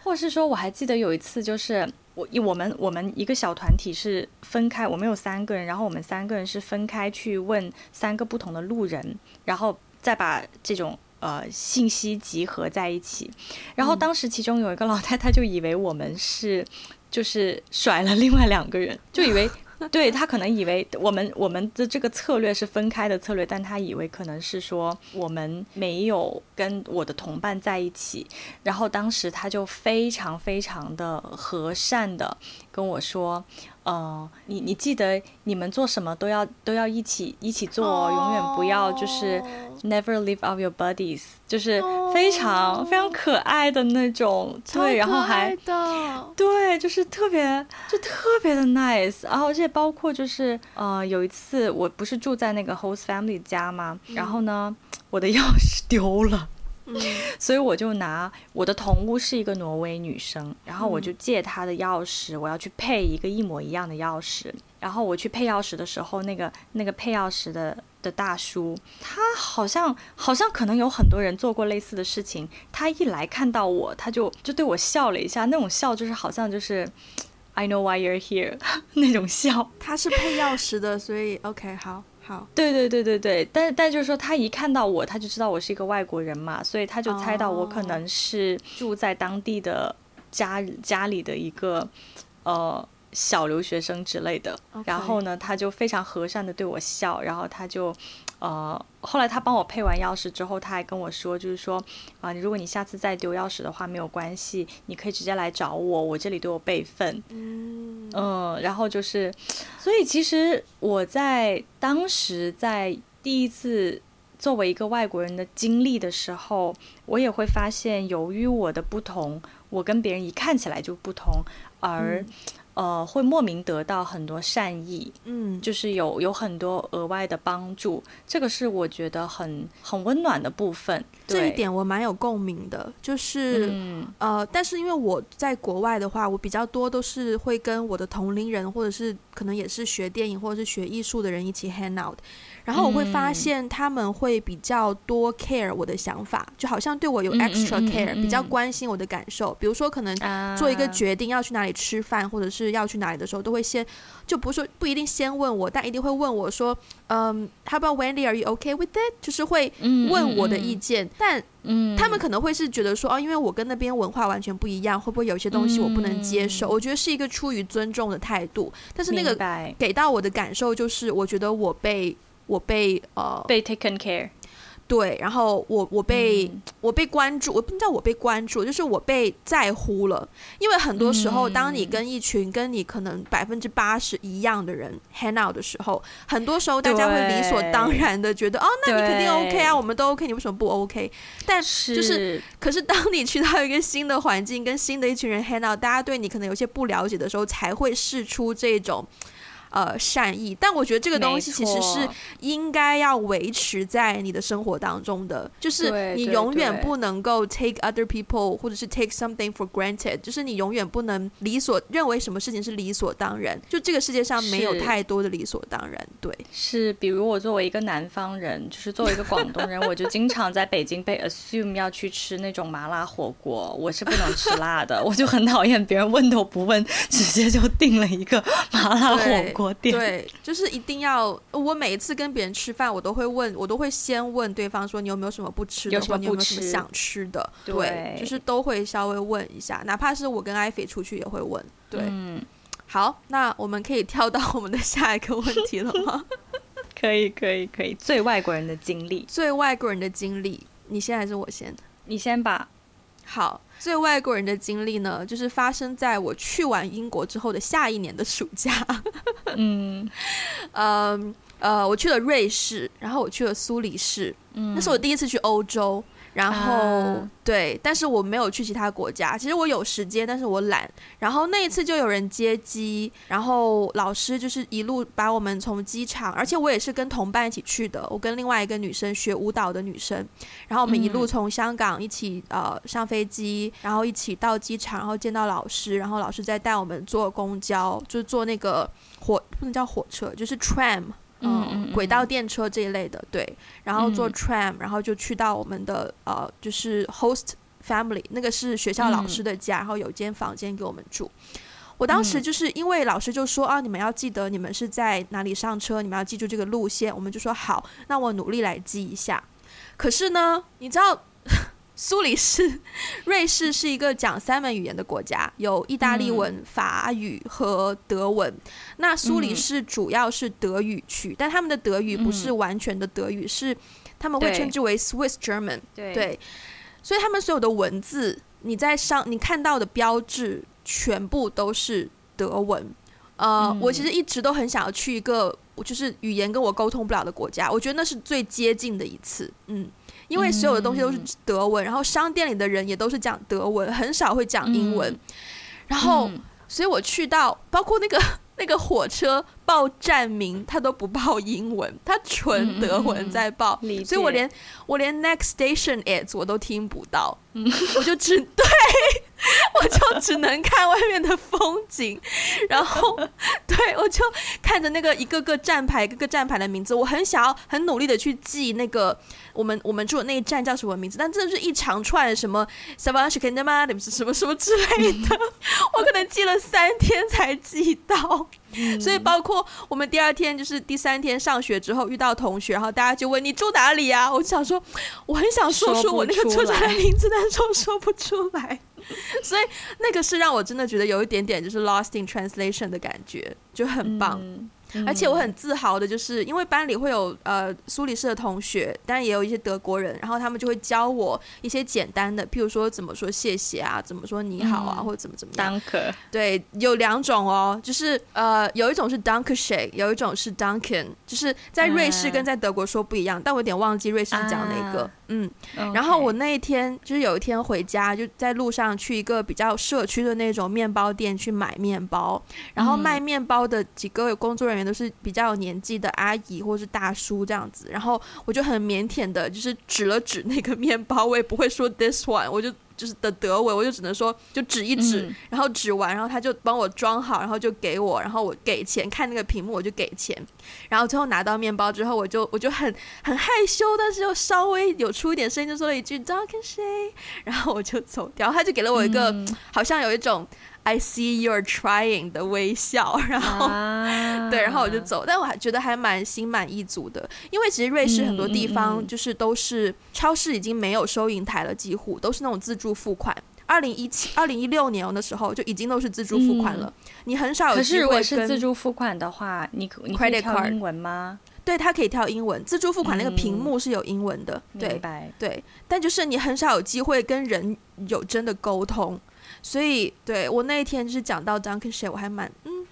或者是说，我还记得有一次就是。我我们我们一个小团体是分开，我们有三个人，然后我们三个人是分开去问三个不同的路人，然后再把这种呃信息集合在一起。然后当时其中有一个老太太就以为我们是就是甩了另外两个人，就以为。对，他可能以为我们我们的这个策略是分开的策略，但他以为可能是说我们没有跟我的同伴在一起，然后当时他就非常非常的和善的跟我说。呃，你你记得你们做什么都要都要一起一起做，oh. 永远不要就是 never leave out your buddies，就是非常、oh. 非常可爱的那种，对，然后还对，就是特别就特别的 nice，然后而且包括就是呃有一次我不是住在那个 host family 家吗？嗯、然后呢，我的钥匙丢了。嗯、所以我就拿我的同屋是一个挪威女生，然后我就借她的钥匙，我要去配一个一模一样的钥匙。然后我去配钥匙的时候，那个那个配钥匙的的大叔，他好像好像可能有很多人做过类似的事情。他一来看到我，他就就对我笑了一下，那种笑就是好像就是 I know why you're here 那种笑。他是配钥匙的，所以 OK 好。好，对对对对对，但但就是说，他一看到我，他就知道我是一个外国人嘛，所以他就猜到我可能是住在当地的家家里的一个，呃，小留学生之类的。然后呢，他就非常和善的对我笑，然后他就。呃，后来他帮我配完钥匙之后，他还跟我说，就是说，啊、呃，如果你下次再丢钥匙的话，没有关系，你可以直接来找我，我这里都有备份。嗯，嗯，然后就是，所以其实我在当时在第一次作为一个外国人的经历的时候，我也会发现，由于我的不同，我跟别人一看起来就不同，而。嗯呃，会莫名得到很多善意，嗯，就是有有很多额外的帮助，这个是我觉得很很温暖的部分。这一点我蛮有共鸣的，就是、嗯、呃，但是因为我在国外的话，我比较多都是会跟我的同龄人，或者是可能也是学电影或者是学艺术的人一起 hang out。然后我会发现他们会比较多 care 我的想法，就好像对我有 extra care，比较关心我的感受。比如说，可能做一个决定要去哪里吃饭，或者是要去哪里的时候，都会先就不是说不一定先问我，但一定会问我说，嗯，How about Wendy？Are you okay with it？就是会问我的意见。但他们可能会是觉得说，哦，因为我跟那边文化完全不一样，会不会有些东西我不能接受？我觉得是一个出于尊重的态度。但是那个给到我的感受就是，我觉得我被。我被呃被 taken care，对，然后我我被、嗯、我被关注，我不知道我被关注，就是我被在乎了。因为很多时候，嗯、当你跟一群跟你可能百分之八十一样的人 hang out 的时候，很多时候大家会理所当然的觉得，哦，那你肯定 OK 啊，我们都 OK，你为什么不 OK？但就是，是可是当你去到一个新的环境，跟新的一群人 hang out，大家对你可能有些不了解的时候，才会试出这种。呃，善意，但我觉得这个东西其实是应该要维持在你的生活当中的，就是你永远不能够 take other people 或者是 take something for granted，就是你永远不能理所认为什么事情是理所当然，就这个世界上没有太多的理所当然。对，是，比如我作为一个南方人，就是作为一个广东人，我就经常在北京被 assume 要去吃那种麻辣火锅，我是不能吃辣的，我就很讨厌别人问都不问，直接就订了一个麻辣火锅。对，就是一定要。我每一次跟别人吃饭，我都会问，我都会先问对方说：“你有没有什么不吃的？有什么？你有没有什么想吃的？”对，对，就是都会稍微问一下，哪怕是我跟艾菲出去也会问。对，嗯，好，那我们可以跳到我们的下一个问题了吗？可以，可以，可以。最外国人的经历，最外国人的经历，你先还是我先？你先吧。好。最外国人的经历呢，就是发生在我去完英国之后的下一年的暑假。嗯，呃 呃，我去了瑞士，然后我去了苏黎世，嗯，那是我第一次去欧洲。然后、啊、对，但是我没有去其他国家。其实我有时间，但是我懒。然后那一次就有人接机，然后老师就是一路把我们从机场，而且我也是跟同伴一起去的。我跟另外一个女生学舞蹈的女生，然后我们一路从香港一起呃上飞机，然后一起到机场，然后见到老师，然后老师再带我们坐公交，就是坐那个火，不能叫火车，就是 tram。嗯，轨道电车这一类的，对，然后坐 tram，然后就去到我们的呃，就是 host family，那个是学校老师的家，然后有间房间给我们住。我当时就是因为老师就说啊，你们要记得你们是在哪里上车，你们要记住这个路线，我们就说好，那我努力来记一下。可是呢，你知道。苏黎世，瑞士是一个讲三门语言的国家，有意大利文、法语和德文。那苏黎世主要是德语区，但他们的德语不是完全的德语，是他们会称之为 Swiss German。对，所以他们所有的文字，你在上你看到的标志全部都是德文。呃，我其实一直都很想要去一个，就是语言跟我沟通不了的国家，我觉得那是最接近的一次。嗯。因为所有的东西都是德文，然后商店里的人也都是讲德文，很少会讲英文。然后，所以我去到，包括那个 那个火车报站名，他都不报英文，他纯德文在报，所以我连我连 next station is 我都听不到，我就只对。我就只能看外面的风景，然后对，我就看着那个一个个站牌、一个个站牌的名字，我很想要很努力的去记那个我们我们住的那一站叫什么名字，但真的是一长串什么 Savannah 什么什么之类的，我可能记了三天才记到。所以包括我们第二天就是第三天上学之后遇到同学，然后大家就问你住哪里啊？我就想说，我很想说出我那个住宅的名字，但是我说不出来。所以那个是让我真的觉得有一点点就是 lost in translation 的感觉，就很棒。嗯而且我很自豪的，就是因为班里会有呃苏黎世的同学，当然也有一些德国人，然后他们就会教我一些简单的，譬如说怎么说谢谢啊，怎么说你好啊，嗯、或者怎么怎么样。Danke。对，有两种哦，就是呃有一种是 Danke shake，有一种是 Danken，就是在瑞士跟在德国说不一样，嗯、但我有点忘记瑞士是讲哪个。啊、嗯。然后我那一天就是有一天回家，就在路上去一个比较社区的那种面包店去买面包，然后卖面包的几个工作人员。都是比较有年纪的阿姨或是大叔这样子，然后我就很腼腆的，就是指了指那个面包，我也不会说 this one，我就就是的德文，我就只能说就指一指，嗯、然后指完，然后他就帮我装好，然后就给我，然后我给钱，看那个屏幕我就给钱，然后最后拿到面包之后，我就我就很很害羞，但是又稍微有出一点声音，就说了一句 Dankeschön，然后我就走掉，他就给了我一个、嗯、好像有一种。I see you're trying 的微笑，然后、啊、对，然后我就走，但我还觉得还蛮心满意足的，因为其实瑞士很多地方就是都是超市已经没有收银台了，几乎都是那种自助付款。二零一七、二零一六年的时候就已经都是自助付款了，嗯、你很少有。可是如果是自助付款的话，你可你可以跳英文吗？对，它可以跳英文。自助付款那个屏幕是有英文的，嗯、对对，但就是你很少有机会跟人有真的沟通。所以，对我那一天就是讲到 Dankeschön，我还蛮嗯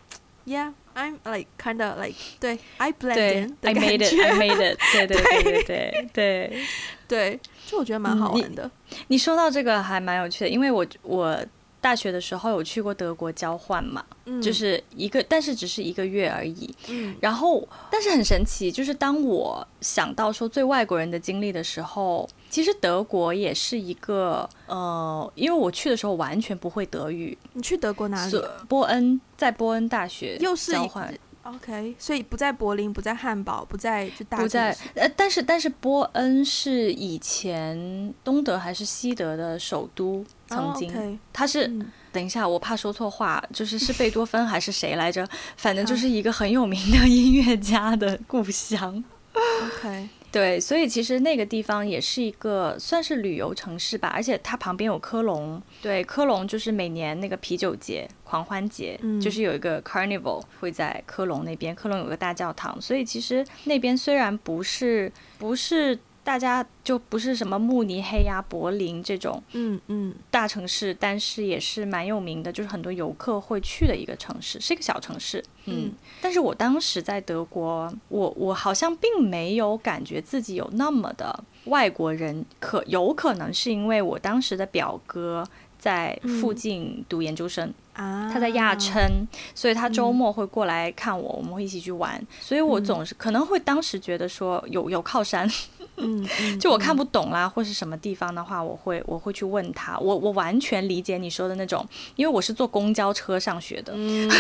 ，Yeah，I'm like kind of like 对，I blend in，I made it，I made it，对对对 对对对对，就我觉得蛮好玩的。你，你说到这个还蛮有趣的，因为我我。大学的时候有去过德国交换嘛，嗯、就是一个，但是只是一个月而已。嗯、然后，但是很神奇，就是当我想到说最外国人的经历的时候，其实德国也是一个，呃，因为我去的时候完全不会德语。你去德国哪里？波恩，在波恩大学又是交换。OK，所以不在柏林，不在汉堡，不在就大。不在，呃，但是但是波恩是以前东德还是西德的首都？曾经，他是、嗯、等一下，我怕说错话，就是是贝多芬还是谁来着？反正就是一个很有名的音乐家的故乡。OK，对，所以其实那个地方也是一个算是旅游城市吧，而且它旁边有科隆。对，科隆就是每年那个啤酒节、狂欢节，嗯、就是有一个 Carnival 会在科隆那边。科隆有个大教堂，所以其实那边虽然不是不是。大家就不是什么慕尼黑呀、柏林这种嗯嗯大城市，嗯嗯、但是也是蛮有名的，就是很多游客会去的一个城市，是一个小城市。嗯，嗯但是我当时在德国，我我好像并没有感觉自己有那么的外国人，可有可能是因为我当时的表哥在附近读研究生。嗯他在亚琛，所以他周末会过来看我，我们会一起去玩。所以我总是可能会当时觉得说有有靠山，嗯，就我看不懂啦，或是什么地方的话，我会我会去问他。我我完全理解你说的那种，因为我是坐公交车上学的，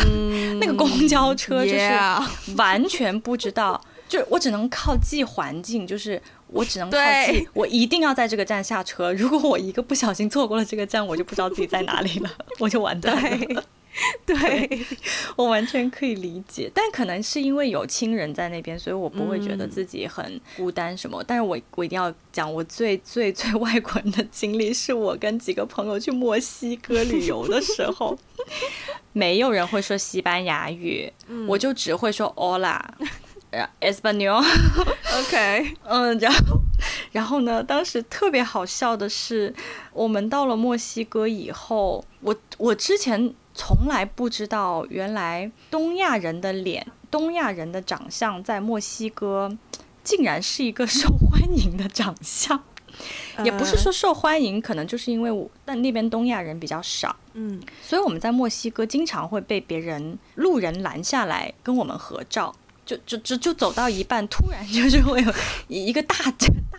那个公交车就是完全不知道，就我只能靠记环境，就是。我只能靠自己，对我一定要在这个站下车。如果我一个不小心错过了这个站，我就不知道自己在哪里了，我就完蛋了。对，对，我完全可以理解，但可能是因为有亲人在那边，所以我不会觉得自己很孤单什么。嗯、但是我我一定要讲，我最最最外国人的经历，是我跟几个朋友去墨西哥旅游的时候，没有人会说西班牙语，嗯、我就只会说 Hola。Español，OK，嗯，然后，然后呢？当时特别好笑的是，我们到了墨西哥以后，我我之前从来不知道，原来东亚人的脸、东亚人的长相在墨西哥竟然是一个 受欢迎的长相。也不是说受欢迎，可能就是因为我但那边东亚人比较少，嗯，所以我们在墨西哥经常会被别人路人拦下来跟我们合照。就就就就走到一半，突然就是 会有一个大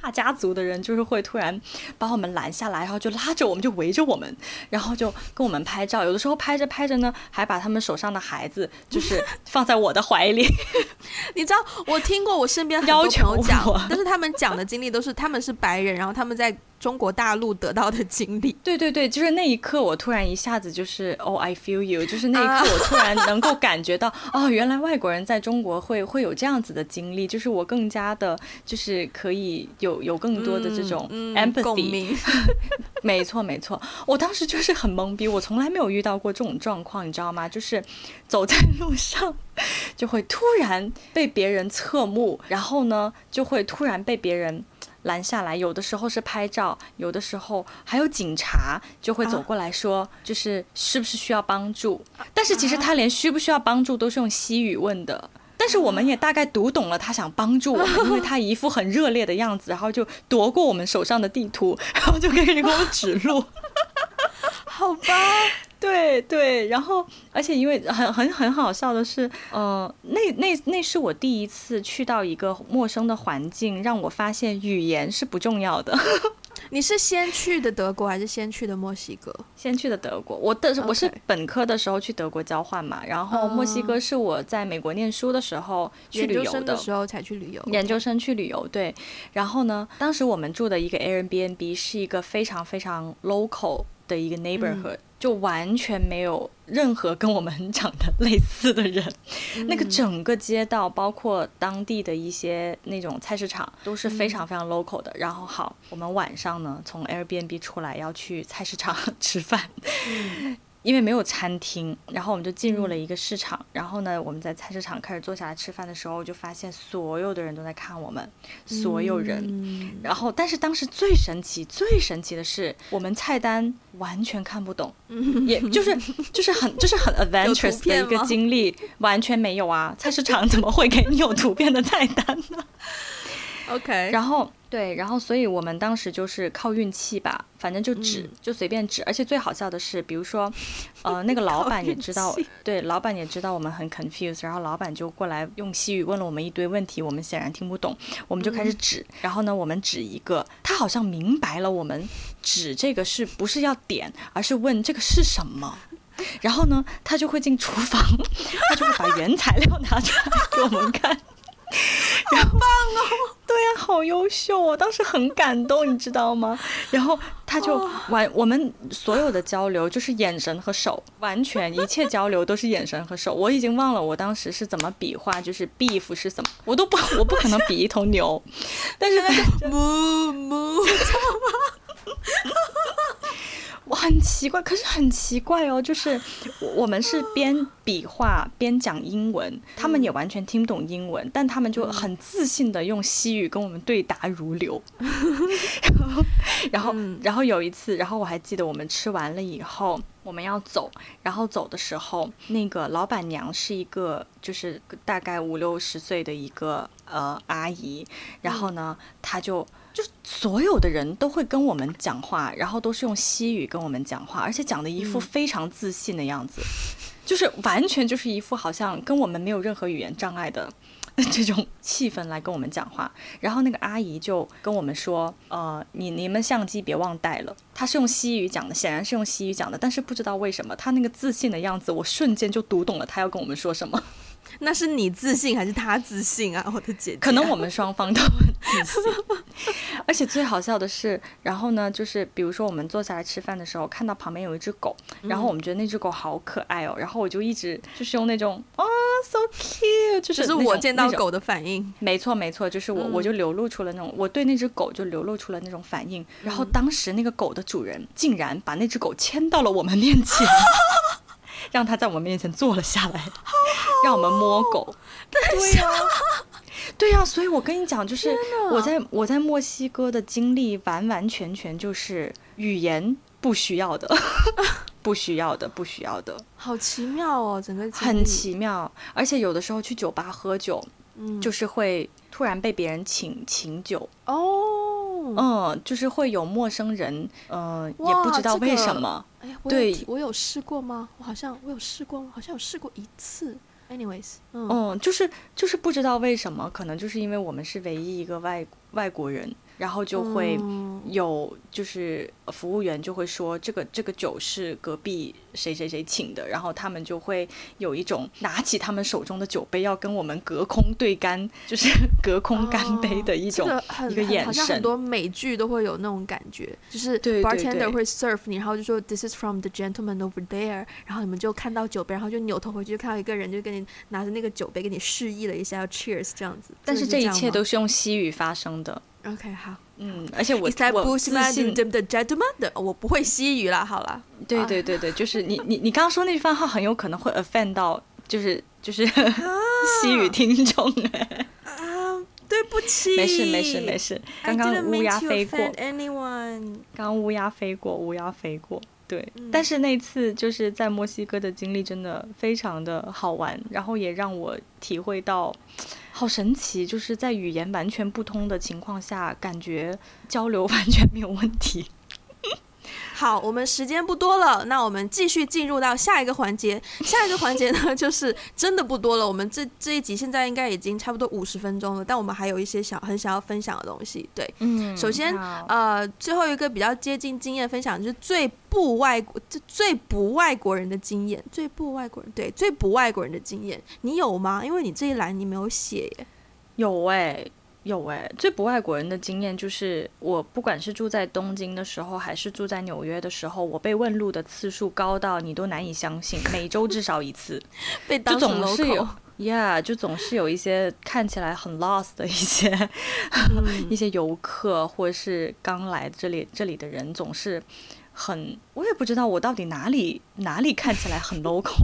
大家族的人，就是会突然把我们拦下来，然后就拉着我们，就围着我们，然后就跟我们拍照。有的时候拍着拍着呢，还把他们手上的孩子就是 放在我的怀里。你知道，我听过我身边很多朋友讲，但是他们讲的经历都是他们是白人，然后他们在。中国大陆得到的经历，对对对，就是那一刻，我突然一下子就是哦，I feel you，就是那一刻，我突然能够感觉到，哦，原来外国人在中国会会有这样子的经历，就是我更加的，就是可以有有更多的这种 empathy，没错没错，我当时就是很懵逼，我从来没有遇到过这种状况，你知道吗？就是走在路上就会突然被别人侧目，然后呢，就会突然被别人。拦下来，有的时候是拍照，有的时候还有警察就会走过来说，就是是不是需要帮助？但是其实他连需不需要帮助都是用西语问的，但是我们也大概读懂了他想帮助我们，因为他一副很热烈的样子，然后就夺过我们手上的地图，然后就开始给我们指路。好吧。对对，然后而且因为很很很好笑的是，呃，那那那是我第一次去到一个陌生的环境，让我发现语言是不重要的。你是先去的德国还是先去的墨西哥？先去的德国，我的我是本科的时候去德国交换嘛，然后墨西哥是我在美国念书的时候去旅游的，研究生的时候才去旅游，研究生去旅游，对。然后呢，当时我们住的一个 Airbnb 是一个非常非常 local 的一个 neighborhood。嗯就完全没有任何跟我们长得 类似的人，嗯、那个整个街道，包括当地的一些那种菜市场，都是非常非常 local 的。嗯、然后好，我们晚上呢从 Airbnb 出来要去菜市场 吃饭。嗯因为没有餐厅，然后我们就进入了一个市场。然后呢，我们在菜市场开始坐下来吃饭的时候，就发现所有的人都在看我们，所有人。然后，但是当时最神奇、最神奇的是，我们菜单完全看不懂，也就是就是很就是很 adventurous 的一个经历，完全没有啊！菜市场怎么会给你有图片的菜单呢？OK，然后。对，然后所以我们当时就是靠运气吧，反正就指、嗯、就随便指，而且最好笑的是，比如说，呃，那个 老板也知道，对，老板也知道我们很 confused，然后老板就过来用西语问了我们一堆问题，我们显然听不懂，我们就开始指，嗯、然后呢，我们指一个，他好像明白了我们指这个是不是要点，而是问这个是什么，然后呢，他就会进厨房，他就会把原材料拿出来给我们看。好棒哦！对呀、啊，好优秀哦！当时很感动，你知道吗？然后他就完，我们所有的交流就是眼神和手，完全一切交流都是眼神和手。我已经忘了我当时是怎么比划，就是 beef 是什么，我都不，我不可能比一头牛，但是母母，知道吗？我很奇怪，可是很奇怪哦，就是我们是边比划边讲英文，他们也完全听不懂英文，但他们就很自信的用西语跟我们对答如流。然后，然后有一次，然后我还记得我们吃完了以后，我们要走，然后走的时候，那个老板娘是一个就是大概五六十岁的一个呃阿姨，然后呢，她就。就所有的人都会跟我们讲话，然后都是用西语跟我们讲话，而且讲的一副非常自信的样子，嗯、就是完全就是一副好像跟我们没有任何语言障碍的这种气氛来跟我们讲话。然后那个阿姨就跟我们说：“呃，你你们相机别忘带了。”她是用西语讲的，显然是用西语讲的，但是不知道为什么她那个自信的样子，我瞬间就读懂了她要跟我们说什么。那是你自信还是他自信啊，我的姐姐？可能我们双方都很自信。而且最好笑的是，然后呢，就是比如说我们坐下来吃饭的时候，看到旁边有一只狗，然后我们觉得那只狗好可爱哦，然后我就一直就是用那种啊、哦、so cute，就是，就是我见到狗的反应。没错没错，就是我我就流露出了那种，我对那只狗就流露出了那种反应。然后当时那个狗的主人竟然把那只狗牵到了我们面前。让他在我们面前坐了下来，好好让我们摸狗。对呀、啊，对呀、啊，所以我跟你讲，就是我在我在墨西哥的经历，完完全全就是语言不需要的，不需要的，不需要的。好奇妙哦，整个很奇妙。而且有的时候去酒吧喝酒，嗯，就是会突然被别人请请酒哦。嗯，就是会有陌生人，嗯、呃，也不知道为什么。这个、哎呀，我有，我有试过吗？我好像我有试过，好像有试过一次。Anyways，嗯，嗯，就是就是不知道为什么，可能就是因为我们是唯一一个外外国人，然后就会有就是服务员就会说这个这个酒是隔壁谁谁谁请的，然后他们就会有一种拿起他们手中的酒杯要跟我们隔空对干，就是 隔空干杯的一种、哦这个、一个眼神。好像很多美剧都会有那种感觉，就是 bartender 会 serve 你，然后就说 This is from the gentleman over there，然后你们就看到酒杯，然后就扭头回去就看到一个人就跟你拿着那个酒杯跟你示意了一下要 cheers 这样子。但是这一切都是用西语发生的。OK，好，嗯，而且我我自信的 gentleman，我不会西语了，好了。对对对对，就是你你你刚刚说那句话很有可能会 offend 到，就是就是 西语听众哎。啊，对不起。没事没事没事，刚刚乌鸦飞过。anyone。刚刚乌鸦飞过，乌鸦飞过。对，但是那次就是在墨西哥的经历真的非常的好玩，然后也让我体会到。好神奇，就是在语言完全不通的情况下，感觉交流 完全没有问题。好，我们时间不多了，那我们继续进入到下一个环节。下一个环节呢，就是真的不多了。我们这这一集现在应该已经差不多五十分钟了，但我们还有一些想很想要分享的东西。对，嗯，首先呃，最后一个比较接近经验分享，就是最不外国、最不外国人的经验，最不外国人，对，最不外国人的经验，你有吗？因为你这一栏你没有写耶。有哎、欸。有哎，最不外国人的经验就是，我不管是住在东京的时候，还是住在纽约的时候，我被问路的次数高到你都难以相信，每周至少一次，被当成 local，就总是有，Yeah，就总是有一些看起来很 lost 的一些、嗯、一些游客，或者是刚来这里这里的人，总是很，我也不知道我到底哪里哪里看起来很 local。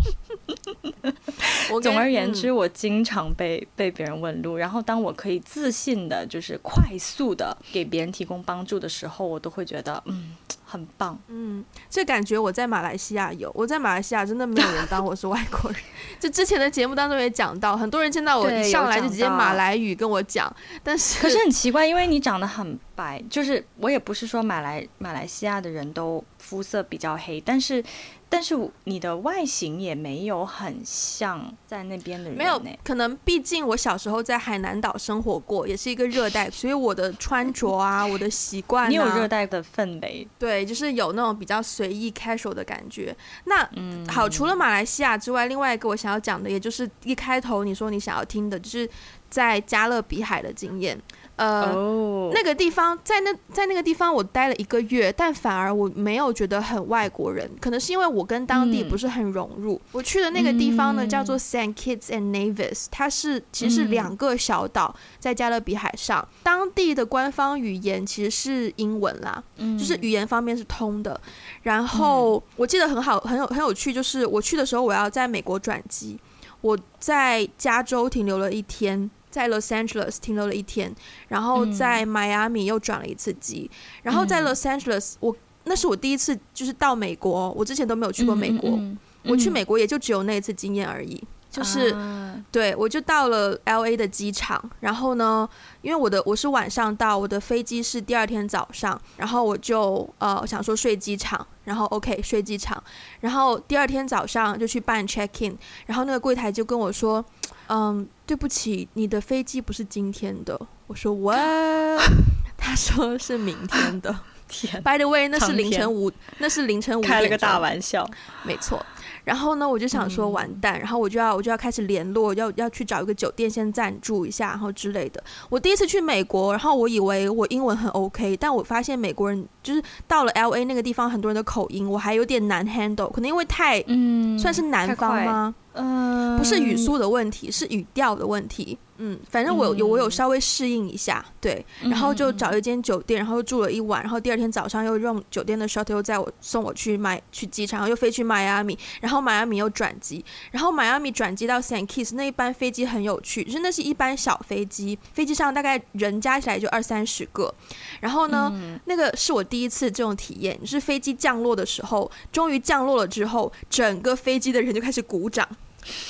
总而言之，我经常被被别人问路，然后当我可以自信的，就是快速的给别人提供帮助的时候，我都会觉得嗯。很棒，嗯，这感觉我在马来西亚有，我在马来西亚真的没有人当我是外国人。就之前的节目当中也讲到，很多人见到我一上来就直接马来语跟我讲，但是可是很奇怪，因为你长得很白，就是我也不是说马来马来西亚的人都肤色比较黑，但是。但是你的外形也没有很像在那边的人，没有，可能毕竟我小时候在海南岛生活过，也是一个热带，所以我的穿着啊，我的习惯、啊，你有热带的氛围，对，就是有那种比较随意 casual 的感觉。那好，除了马来西亚之外，另外一个我想要讲的，也就是一开头你说你想要听的，就是在加勒比海的经验。呃，oh. 那个地方在那在那个地方我待了一个月，但反而我没有觉得很外国人，可能是因为我跟当地不是很融入。嗯、我去的那个地方呢，嗯、叫做 Saint Kitts and Nevis，它是其实是两个小岛在加勒比海上，嗯、当地的官方语言其实是英文啦，嗯、就是语言方面是通的。然后我记得很好，很有很有趣，就是我去的时候我要在美国转机，我在加州停留了一天。在 Los Angeles 停留了一天，然后在迈阿密又转了一次机，嗯、然后在 Los Angeles，我那是我第一次就是到美国，我之前都没有去过美国，嗯嗯。嗯、我去美国也就只有那一次经验而已，就是、啊、对，我就到了 LA 的机场，然后呢，因为我的我是晚上到，我的飞机是第二天早上，然后我就呃想说睡机场，然后 OK 睡机场，然后第二天早上就去办 check in，然后那个柜台就跟我说。嗯，对不起，你的飞机不是今天的。我说 What？他说是明天的。天，By the way，那是凌晨五，那是凌晨五点。开了个大玩笑，没错。然后呢，我就想说完蛋，嗯、然后我就要我就要开始联络，要要去找一个酒店先暂住一下，然后之类的。我第一次去美国，然后我以为我英文很 OK，但我发现美国人就是到了 LA 那个地方，很多人的口音我还有点难 handle，可能因为太嗯，算是南方吗？嗯，不是语速的问题，是语调的问题。嗯，反正我有我有稍微适应一下，对，然后就找一间酒店，然后住了一晚，然后第二天早上又用酒店的 shuttle 又载我送我去迈去机场，然后又飞去迈阿密，然后迈阿密又转机，然后迈阿密转机到 Saint Kitts 那一班飞机很有趣，就是那是一班小飞机，飞机上大概人加起来就二三十个，然后呢，嗯、那个是我第一次这种体验，就是飞机降落的时候，终于降落了之后，整个飞机的人就开始鼓掌，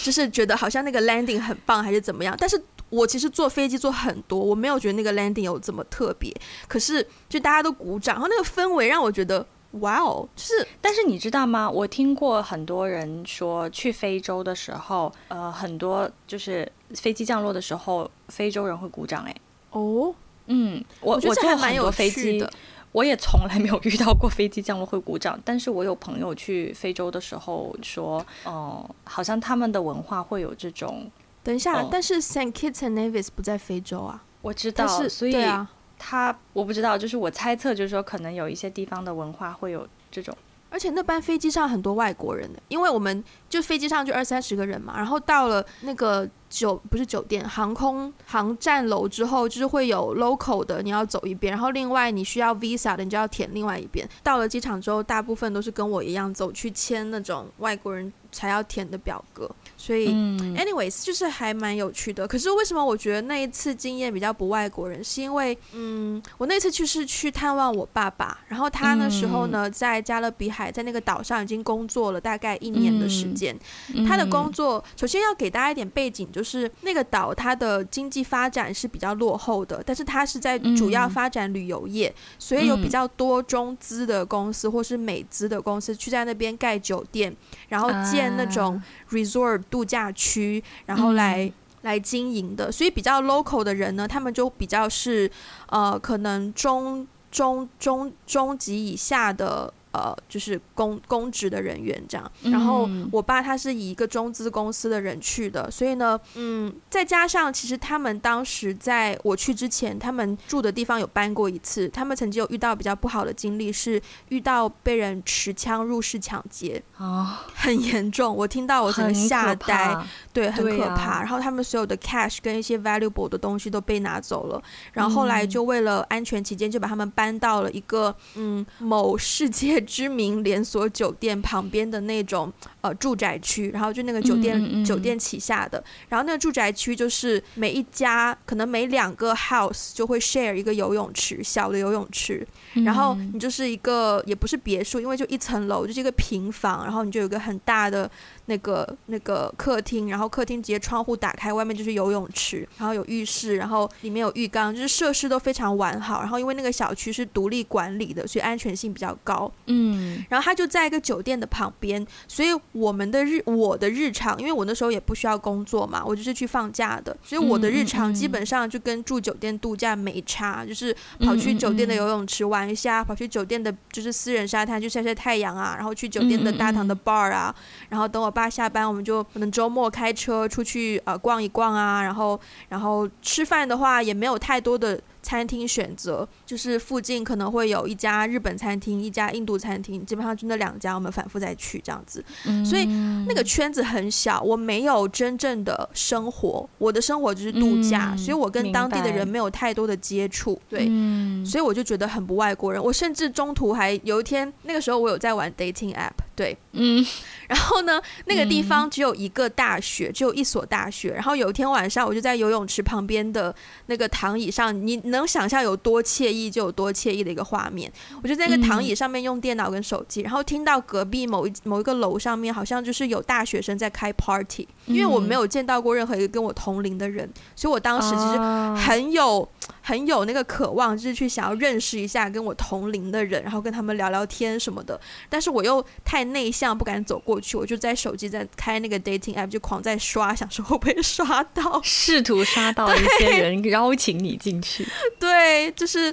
就是觉得好像那个 landing 很棒还是怎么样，但是。我其实坐飞机坐很多，我没有觉得那个 landing 有这么特别。可是就大家都鼓掌，然后那个氛围让我觉得哇哦！就是，但是你知道吗？我听过很多人说，去非洲的时候，呃，很多就是飞机降落的时候，非洲人会鼓掌。哎，哦，嗯，我我觉得这还蛮有飞机的。我也从来没有遇到过飞机降落会鼓掌，但是我有朋友去非洲的时候说，哦、呃，好像他们的文化会有这种。等一下，哦、但是 Saint Kitts and Nevis 不在非洲啊？我知道，是所以对啊，他我不知道，就是我猜测，就是说可能有一些地方的文化会有这种。而且那班飞机上很多外国人的，因为我们就飞机上就二三十个人嘛，然后到了那个。酒不是酒店，航空航站楼之后就是会有 local 的，你要走一遍，然后另外你需要 visa 的，你就要填另外一边。到了机场之后，大部分都是跟我一样走去签那种外国人才要填的表格，所以、嗯、anyways 就是还蛮有趣的。可是为什么我觉得那一次经验比较不外国人，是因为嗯，我那次去是去探望我爸爸，然后他那时候呢在加勒比海，在那个岛上已经工作了大概一年的时间。嗯、他的工作首先要给大家一点背景，就是。那个岛，它的经济发展是比较落后的，但是它是在主要发展旅游业，嗯、所以有比较多中资的公司或是美资的公司去在那边盖酒店，然后建那种 resort 度假区，然后来、嗯、来经营的。所以比较 local 的人呢，他们就比较是呃，可能中中中中级以下的。呃，就是公公职的人员这样，然后我爸他是以一个中资公司的人去的，所以呢，嗯，再加上其实他们当时在我去之前，他们住的地方有搬过一次，他们曾经有遇到比较不好的经历，是遇到被人持枪入室抢劫。啊，很严重，我听到我真的吓呆，对，很可怕。啊、然后他们所有的 cash 跟一些 valuable 的东西都被拿走了，然后后来就为了安全起见，就把他们搬到了一个嗯某世界。知名连锁酒店旁边的那种呃住宅区，然后就那个酒店嗯嗯。嗯酒店旗下的，然后那个住宅区就是每一家可能每两个 house 就会 share 一个游泳池，小的游泳池，然后你就是一个也不是别墅，因为就一层楼就是一个平房，然后你就有一个很大的。那个那个客厅，然后客厅直接窗户打开，外面就是游泳池，然后有浴室，然后里面有浴缸，就是设施都非常完好。然后因为那个小区是独立管理的，所以安全性比较高。嗯，然后它就在一个酒店的旁边，所以我们的日我的日常，因为我那时候也不需要工作嘛，我就是去放假的，所以我的日常基本上就跟住酒店度假没差，就是跑去酒店的游泳池玩一下，跑去酒店的就是私人沙滩去晒晒太阳啊，然后去酒店的大堂的 bar 啊，然后等我。爸下班，我们就可能周末开车出去呃逛一逛啊，然后然后吃饭的话也没有太多的餐厅选择，就是附近可能会有一家日本餐厅，一家印度餐厅，基本上就那两家，我们反复再去这样子。嗯，所以那个圈子很小，我没有真正的生活，我的生活就是度假，嗯，所以我跟当地的人没有太多的接触。对，嗯，所以我就觉得很不外国人。我甚至中途还有一天，那个时候我有在玩 dating app，对，嗯。然后呢，那个地方只有一个大学，嗯、只有一所大学。然后有一天晚上，我就在游泳池旁边的那个躺椅上，你能想象有多惬意就有多惬意的一个画面。我就在那个躺椅上面用电脑跟手机，嗯、然后听到隔壁某一某一个楼上面好像就是有大学生在开 party，因为我没有见到过任何一个跟我同龄的人，所以我当时其实很有很有那个渴望，就是去想要认识一下跟我同龄的人，然后跟他们聊聊天什么的。但是我又太内向，不敢走过。去我就在手机在开那个 dating app，就狂在刷，想说会不会刷到，试图刷到一些人邀请你进去。对，就是，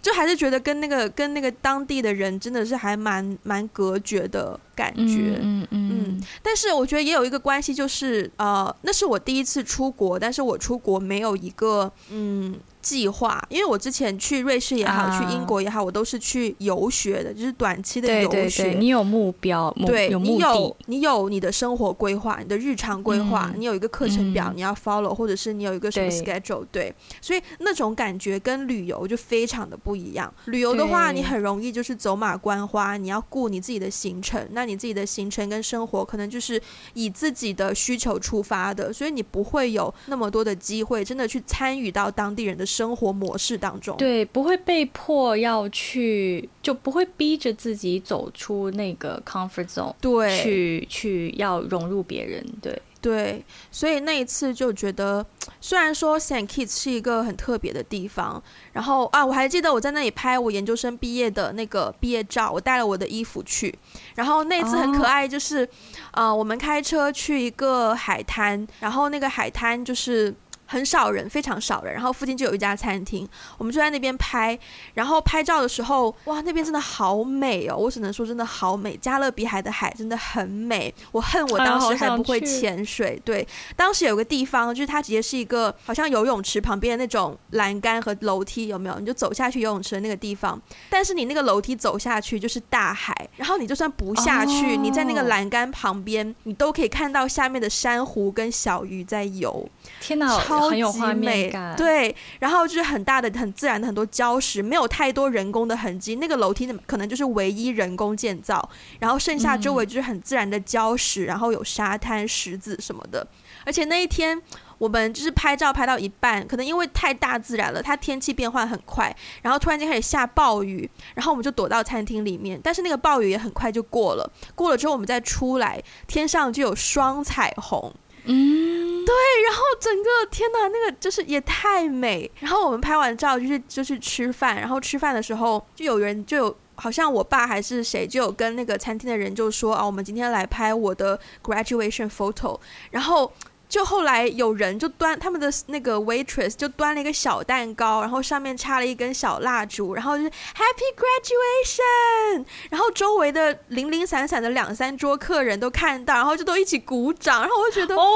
就还是觉得跟那个跟那个当地的人真的是还蛮蛮隔绝的感觉。嗯嗯。但是我觉得也有一个关系，就是呃，那是我第一次出国，但是我出国没有一个嗯。计划，因为我之前去瑞士也好，啊、去英国也好，我都是去游学的，就是短期的游学。对对对，你有目标，对，你有你有你的生活规划，你的日常规划，嗯、你有一个课程表你要 follow，、嗯、或者是你有一个什么 schedule，对，对，所以那种感觉跟旅游就非常的不一样。旅游的话，你很容易就是走马观花，你要顾你自己的行程，那你自己的行程跟生活可能就是以自己的需求出发的，所以你不会有那么多的机会真的去参与到当地人的。生活模式当中，对，不会被迫要去，就不会逼着自己走出那个 comfort zone，对，去去要融入别人，对对，所以那一次就觉得，虽然说 Saint Kitts 是一个很特别的地方，然后啊，我还记得我在那里拍我研究生毕业的那个毕业照，我带了我的衣服去，然后那次很可爱，就是，哦、呃，我们开车去一个海滩，然后那个海滩就是。很少人，非常少人，然后附近就有一家餐厅，我们就在那边拍。然后拍照的时候，哇，那边真的好美哦！我只能说真的好美，加勒比海的海真的很美。我恨我当时还不会潜水。哎、对，当时有个地方，就是它直接是一个好像游泳池旁边的那种栏杆和楼梯，有没有？你就走下去游泳池的那个地方，但是你那个楼梯走下去就是大海，然后你就算不下去，哦、你在那个栏杆旁边，你都可以看到下面的珊瑚跟小鱼在游。天哪，超级美！对，然后就是很大的、很自然的很多礁石，没有太多人工的痕迹。那个楼梯可能就是唯一人工建造，然后剩下周围就是很自然的礁石，嗯、然后有沙滩、石子什么的。而且那一天我们就是拍照拍到一半，可能因为太大自然了，它天气变换很快，然后突然间开始下暴雨，然后我们就躲到餐厅里面。但是那个暴雨也很快就过了，过了之后我们再出来，天上就有双彩虹。嗯，对，然后整个天呐，那个就是也太美。然后我们拍完照就是就去吃饭，然后吃饭的时候就有人就有好像我爸还是谁就有跟那个餐厅的人就说啊，我们今天来拍我的 graduation photo，然后。就后来有人就端他们的那个 waitress 就端了一个小蛋糕，然后上面插了一根小蜡烛，然后就是 Happy Graduation，然后周围的零零散散的两三桌客人都看到，然后就都一起鼓掌，然后我就觉得哦。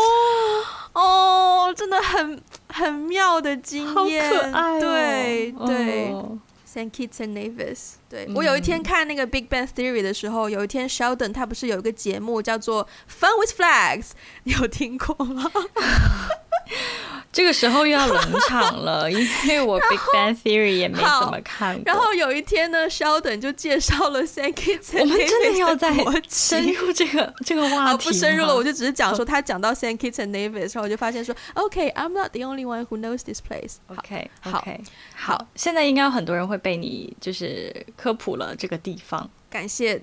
哦，真的很很妙的经验，好可爱哦，对对。哦 Saint Kitts and Nevis，对，我有一天看那个 Big Bang Theory 的时候，有一天 Sheldon 他不是有一个节目叫做 Fun with Flags，你有听过吗？这个时候又要冷场了，因为我 Big Bang Theory 也没怎么看过。然后有一天呢，Sheldon 就介绍了 and Nevis。我们真的要再深入这个这个话题？不深入了，我就只是讲说他讲到 Saint Kitts and Navis，然后我就发现说，OK，I'm not the only one who knows this place。OK，好，好，现在应该有很多人会被你就是科普了这个地方。感谢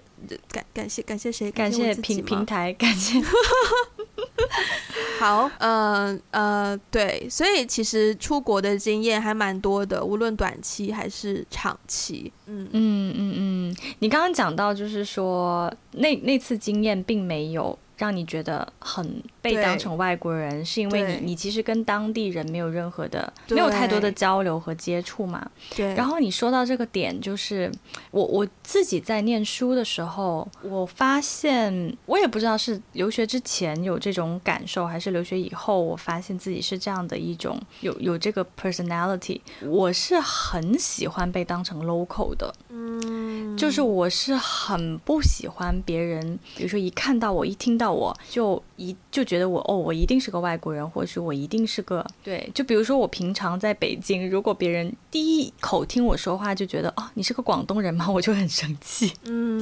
感感谢感谢谁？感谢平平台，感谢。好，呃呃，对，所以其实出国的经验还蛮多的，无论短期还是长期。嗯嗯嗯嗯，你刚刚讲到，就是说那那次经验并没有。让你觉得很被当成外国人，是因为你你其实跟当地人没有任何的没有太多的交流和接触嘛。对。然后你说到这个点，就是 我我自己在念书的时候，我发现我也不知道是留学之前有这种感受，还是留学以后，我发现自己是这样的一种有有这个 personality。我是很喜欢被当成 local 的，嗯，就是我是很不喜欢别人，比如说一看到我，一听到。我就一就觉得我哦，我一定是个外国人，或者是我一定是个对。就比如说我平常在北京，如果别人第一口听我说话就觉得哦，你是个广东人吗？我就很生气。嗯，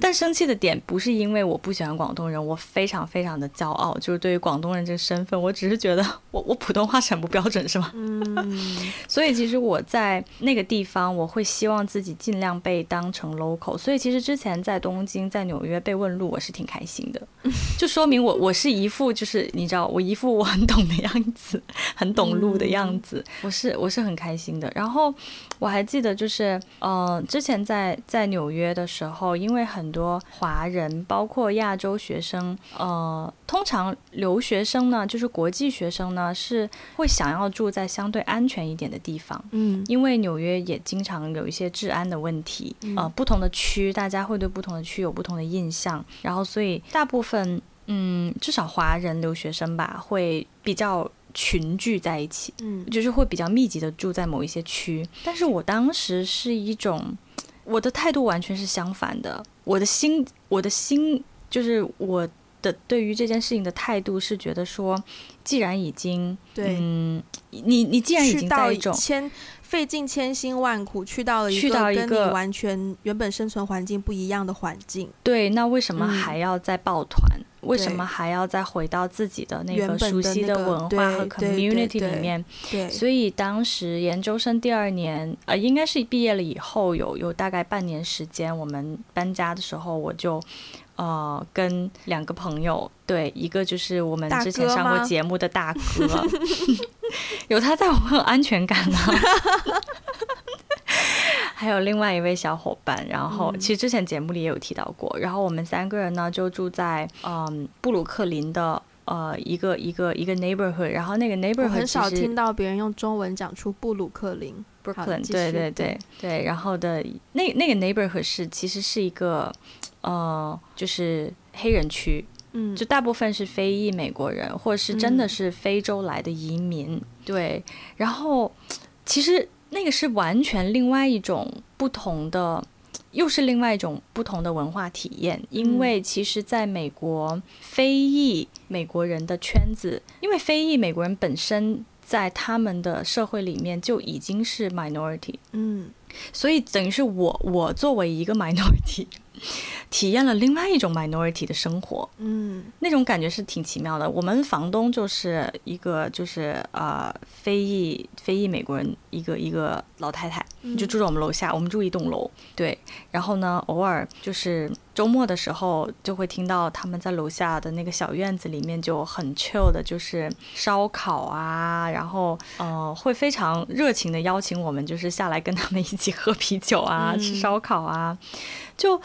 但生气的点不是因为我不喜欢广东人，我非常非常的骄傲，就是对于广东人这个身份，我只是觉得我我普通话是很不标准，是吗？嗯，所以其实我在那个地方，我会希望自己尽量被当成 local。所以其实之前在东京、在纽约被问路，我是挺开心的。就说明我我是一副就是你知道我一副我很懂的样子，很懂路的样子，嗯、我是我是很开心的。然后我还记得就是呃之前在在纽约的时候，因为很多华人包括亚洲学生，呃通常留学生呢就是国际学生呢是会想要住在相对安全一点的地方，嗯，因为纽约也经常有一些治安的问题，呃不同的区大家会对不同的区有不同的印象，然后所以大部分。嗯，至少华人留学生吧，会比较群聚在一起，嗯，就是会比较密集的住在某一些区。但是我当时是一种，我的态度完全是相反的。我的心，我的心，就是我的对于这件事情的态度是觉得说，既然已经，对，嗯，你你既然已经在一种千费尽千辛万苦去到了一个跟你完全原本生存环境不一样的环境，对，那为什么还要再抱团？嗯为什么还要再回到自己的那个熟悉的文化和 community 里面？对，所以当时研究生第二年，呃，应该是毕业了以后有有大概半年时间，我们搬家的时候，我就呃跟两个朋友，对，一个就是我们之前上过节目的大哥，大哥有他在我很有安全感啊。还有另外一位小伙伴，然后其实之前节目里也有提到过。然后我们三个人呢，就住在嗯布鲁克林的呃一个一个一个 neighborhood，然后那个 neighborhood 很少听到别人用中文讲出布鲁克林。Brooklyn，对对对对，然后的那那个 neighborhood 是其实是一个呃，就是黑人区，嗯，就大部分是非裔美国人，或者是真的是非洲来的移民，嗯、对，然后其实那个是完全另外一种不同的，又是另外一种不同的文化体验，因为其实在美国非裔美国人的圈子，因为非裔美国人本身。在他们的社会里面就已经是 minority，嗯，所以等于是我我作为一个 minority，体验了另外一种 minority 的生活，嗯，那种感觉是挺奇妙的。我们房东就是一个就是呃非裔非裔美国人，一个一个老太太，就住在我们楼下，我们住一栋楼，对，然后呢，偶尔就是。周末的时候，就会听到他们在楼下的那个小院子里面就很 chill 的，就是烧烤啊，然后呃，会非常热情的邀请我们，就是下来跟他们一起喝啤酒啊，嗯、吃烧烤啊。就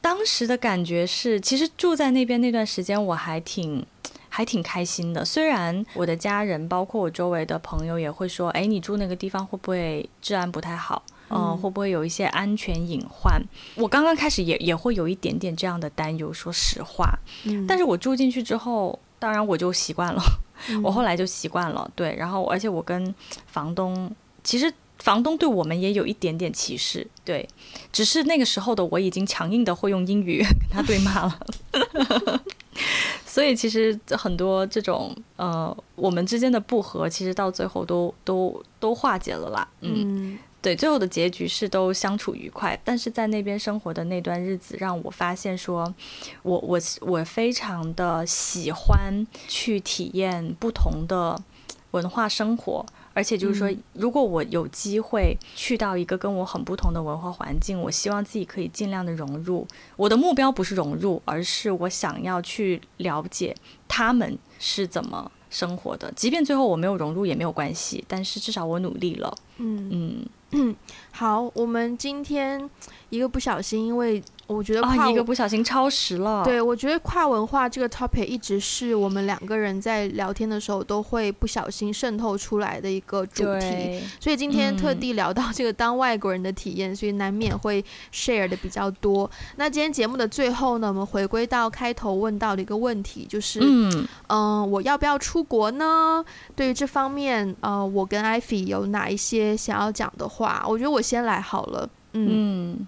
当时的感觉是，其实住在那边那段时间，我还挺还挺开心的。虽然我的家人，包括我周围的朋友，也会说，哎，你住那个地方会不会治安不太好？嗯、呃，会不会有一些安全隐患？我刚刚开始也也会有一点点这样的担忧，说实话。嗯，但是我住进去之后，当然我就习惯了。嗯、我后来就习惯了，对。然后，而且我跟房东，其实房东对我们也有一点点歧视，对。只是那个时候的我已经强硬的会用英语跟他对骂了，所以其实很多这种呃我们之间的不和，其实到最后都都都化解了啦。嗯。嗯对，最后的结局是都相处愉快，但是在那边生活的那段日子，让我发现说，我我我非常的喜欢去体验不同的文化生活，而且就是说，如果我有机会去到一个跟我很不同的文化环境，我希望自己可以尽量的融入。我的目标不是融入，而是我想要去了解他们是怎么生活的，即便最后我没有融入也没有关系，但是至少我努力了。嗯嗯。嗯，好，我们今天一个不小心，因为。我觉得跨、哦、一个不小心超时了。对，我觉得跨文化这个 topic 一直是我们两个人在聊天的时候都会不小心渗透出来的一个主题。所以今天特地聊到这个当外国人的体验，嗯、所以难免会 share 的比较多。那今天节目的最后呢，我们回归到开头问到的一个问题，就是嗯、呃，我要不要出国呢？对于这方面，呃，我跟 Ivy 有哪一些想要讲的话？我觉得我先来好了。嗯。嗯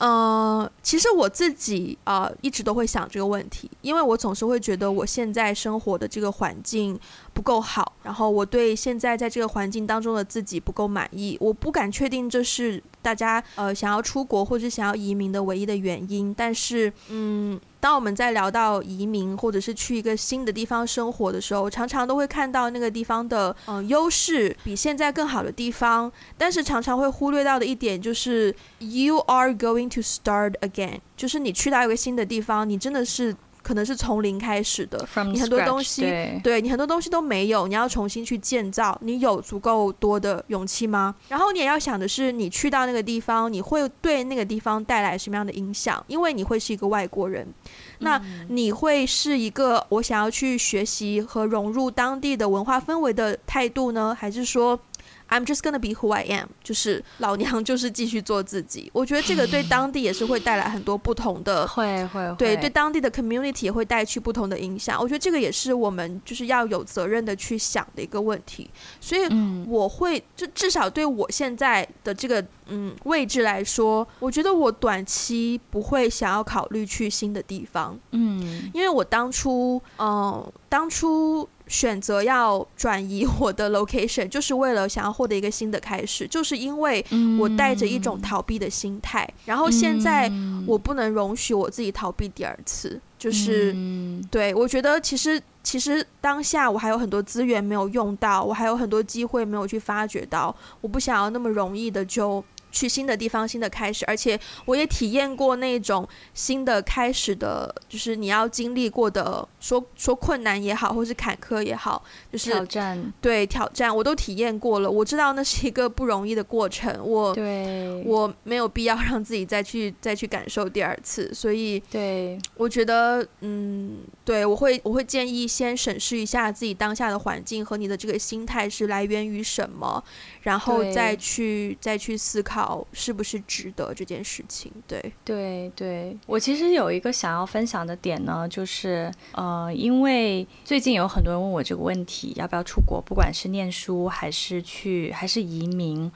呃，其实我自己啊，呃，一直都会想这个问题，因为我总是会觉得我现在生活的这个环境不够好，然后我对现在在这个环境当中的自己不够满意，我不敢确定这是大家呃想要出国或者想要移民的唯一的原因，但是嗯。当我们在聊到移民或者是去一个新的地方生活的时候，常常都会看到那个地方的嗯、优势比现在更好的地方，但是常常会忽略到的一点就是 you are going to start again，就是你去到一个新的地方，你真的是。可能是从零开始的，From 你很多东西，对，对你很多东西都没有，你要重新去建造，你有足够多的勇气吗？然后你也要想的是，你去到那个地方，你会对那个地方带来什么样的影响？因为你会是一个外国人，那你会是一个我想要去学习和融入当地的文化氛围的态度呢，还是说？I'm just gonna be who I am，就是老娘 就是继续做自己。我觉得这个对当地也是会带来很多不同的，会会对对当地的 community 也会带去不同的影响。我觉得这个也是我们就是要有责任的去想的一个问题。所以我会就至少对我现在的这个嗯位置来说，我觉得我短期不会想要考虑去新的地方。嗯，因为我当初嗯、呃、当初。选择要转移 我的 location，就是为了想要获得一个新的开始，就是因为我带着一种逃避的心态，然后现在我不能容许我自己逃避第二次，就是对，我觉得其实其实当下我还有很多资源没有用到，我还有很多机会没有去发掘到，我不想要那么容易的就。去新的地方，新的开始，而且我也体验过那种新的开始的，就是你要经历过的，说说困难也好，或是坎坷也好，就是挑战，对挑战，我都体验过了。我知道那是一个不容易的过程，我对我没有必要让自己再去再去感受第二次，所以对，我觉得，嗯。对，我会我会建议先审视一下自己当下的环境和你的这个心态是来源于什么，然后再去再去思考是不是值得这件事情。对对对，我其实有一个想要分享的点呢，就是呃，因为最近有很多人问我这个问题，要不要出国，不管是念书还是去还是移民。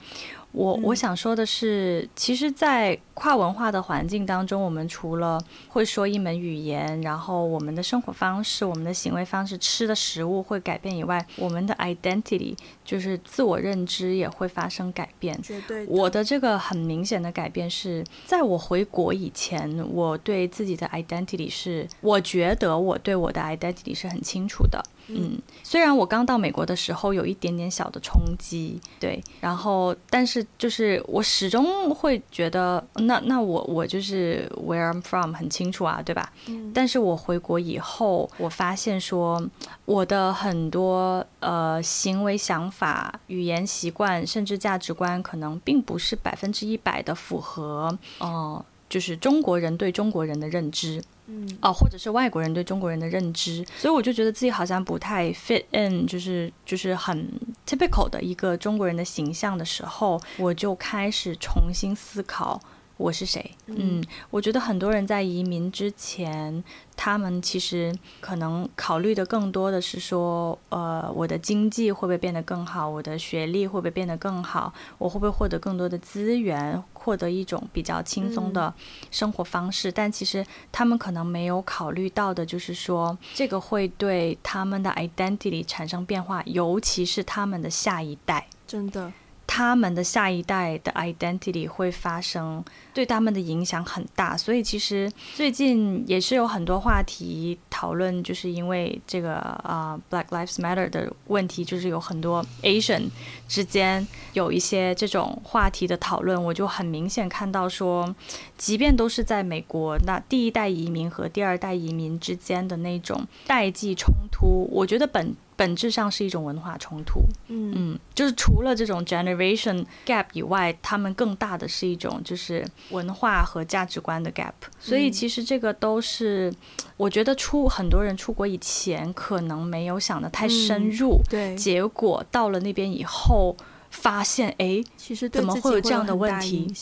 我我想说的是，其实，在跨文化的环境当中，我们除了会说一门语言，然后我们的生活方式、我们的行为方式、吃的食物会改变以外，我们的 identity 就是自我认知也会发生改变。绝对。我的这个很明显的改变是在我回国以前，我对自己的 identity 是，我觉得我对我的 identity 是很清楚的。嗯，虽然我刚到美国的时候有一点点小的冲击，对，然后但是就是我始终会觉得，那那我我就是 where I'm from 很清楚啊，对吧？嗯，但是我回国以后，我发现说我的很多呃行为、想法、语言习惯，甚至价值观，可能并不是百分之一百的符合，哦、呃，就是中国人对中国人的认知。嗯，哦，或者是外国人对中国人的认知，所以我就觉得自己好像不太 fit in，就是就是很 typical 的一个中国人的形象的时候，我就开始重新思考。我是谁？嗯，我觉得很多人在移民之前，他们其实可能考虑的更多的是说，呃，我的经济会不会变得更好？我的学历会不会变得更好？我会不会获得更多的资源？获得一种比较轻松的生活方式？嗯，但其实他们可能没有考虑到的，就是说这个会对他们的 identity 产生变化，尤其是他们的下一代。真的。他们的下一代的 identity 会发生，对他们的影响很大，所以其实最近也是有很多话题讨论，就是因为这个啊、Black Lives Matter 的问题，就是有很多 Asian 之间有一些这种话题的讨论，我就很明显看到说，即便都是在美国，那第一代移民和第二代移民之间的那种代际冲突，我觉得本。本质上是一种文化冲突，嗯。嗯，就是除了这种 generation gap 以外，他们更大的是一种就是文化和价值观的 gap。所以其实这个都是我觉得出很多人出国以前可能没有想的太深入，对，结果到了那边以后发现，哎，其实怎么会有这样的问题？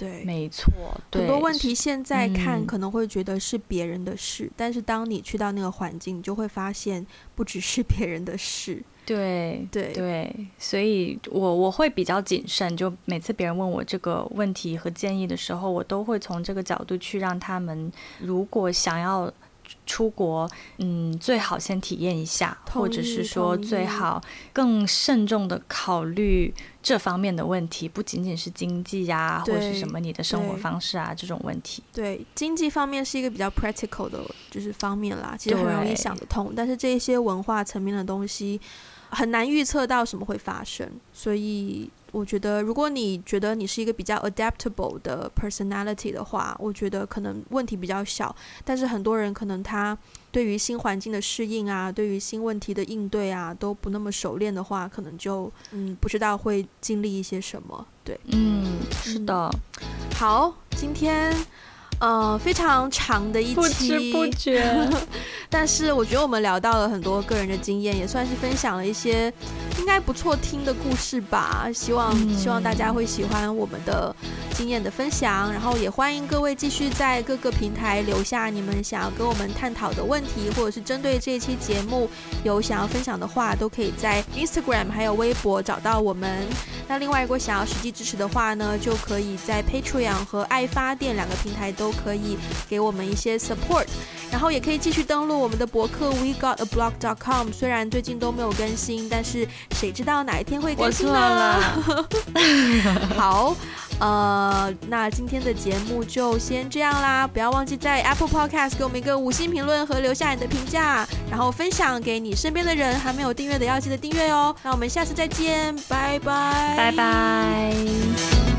对，没错，很多问题现在看可能会觉得是别人的事，嗯，但是当你去到那个环境，你就会发现不只是别人的事。对对对，所以我我会比较谨慎，就每次别人问我这个问题和建议的时候，我都会从这个角度去让他们，如果想要。出国，嗯，最好先体验一下，或者是说最好更慎重的考虑这方面的问题，不仅仅是经济呀、啊，或者是什么你的生活方式啊这种问题。对，经济方面是一个比较 practical 的，就是方面啦，其实很容易想得通。但是这些文化层面的东西很难预测到什么会发生，所以。我觉得，如果你觉得你是一个比较 adaptable 的 personality 的话，我觉得可能问题比较小。但是很多人可能他对于新环境的适应啊，对于新问题的应对啊，都不那么熟练的话，可能就嗯不知道会经历一些什么。对，嗯，是的。好，今天。呃，非常长的一期，不知不觉。但是我觉得我们聊到了很多个人的经验，也算是分享了一些应该不错听的故事吧。希望、嗯、希望大家会喜欢我们的经验的分享，然后也欢迎各位继续在各个平台留下你们想要跟我们探讨的问题，或者是针对这一期节目有想要分享的话，都可以在 Instagram 还有微博找到我们。那另外，如果想要实际支持的话呢，就可以在 Patreon 和爱发电两个平台都可以给我们一些 support，然后也可以继续登录我们的博客 WeGotAblog.com。虽然最近都没有更新，但是谁知道哪一天会更新呢？好，呃，那今天的节目就先这样啦，不要忘记在 Apple Podcast 给我们一个五星评论和留下你的评价，然后分享给你身边的人，还没有订阅的要记得订阅哦。那我们下次再见，拜拜。拜拜。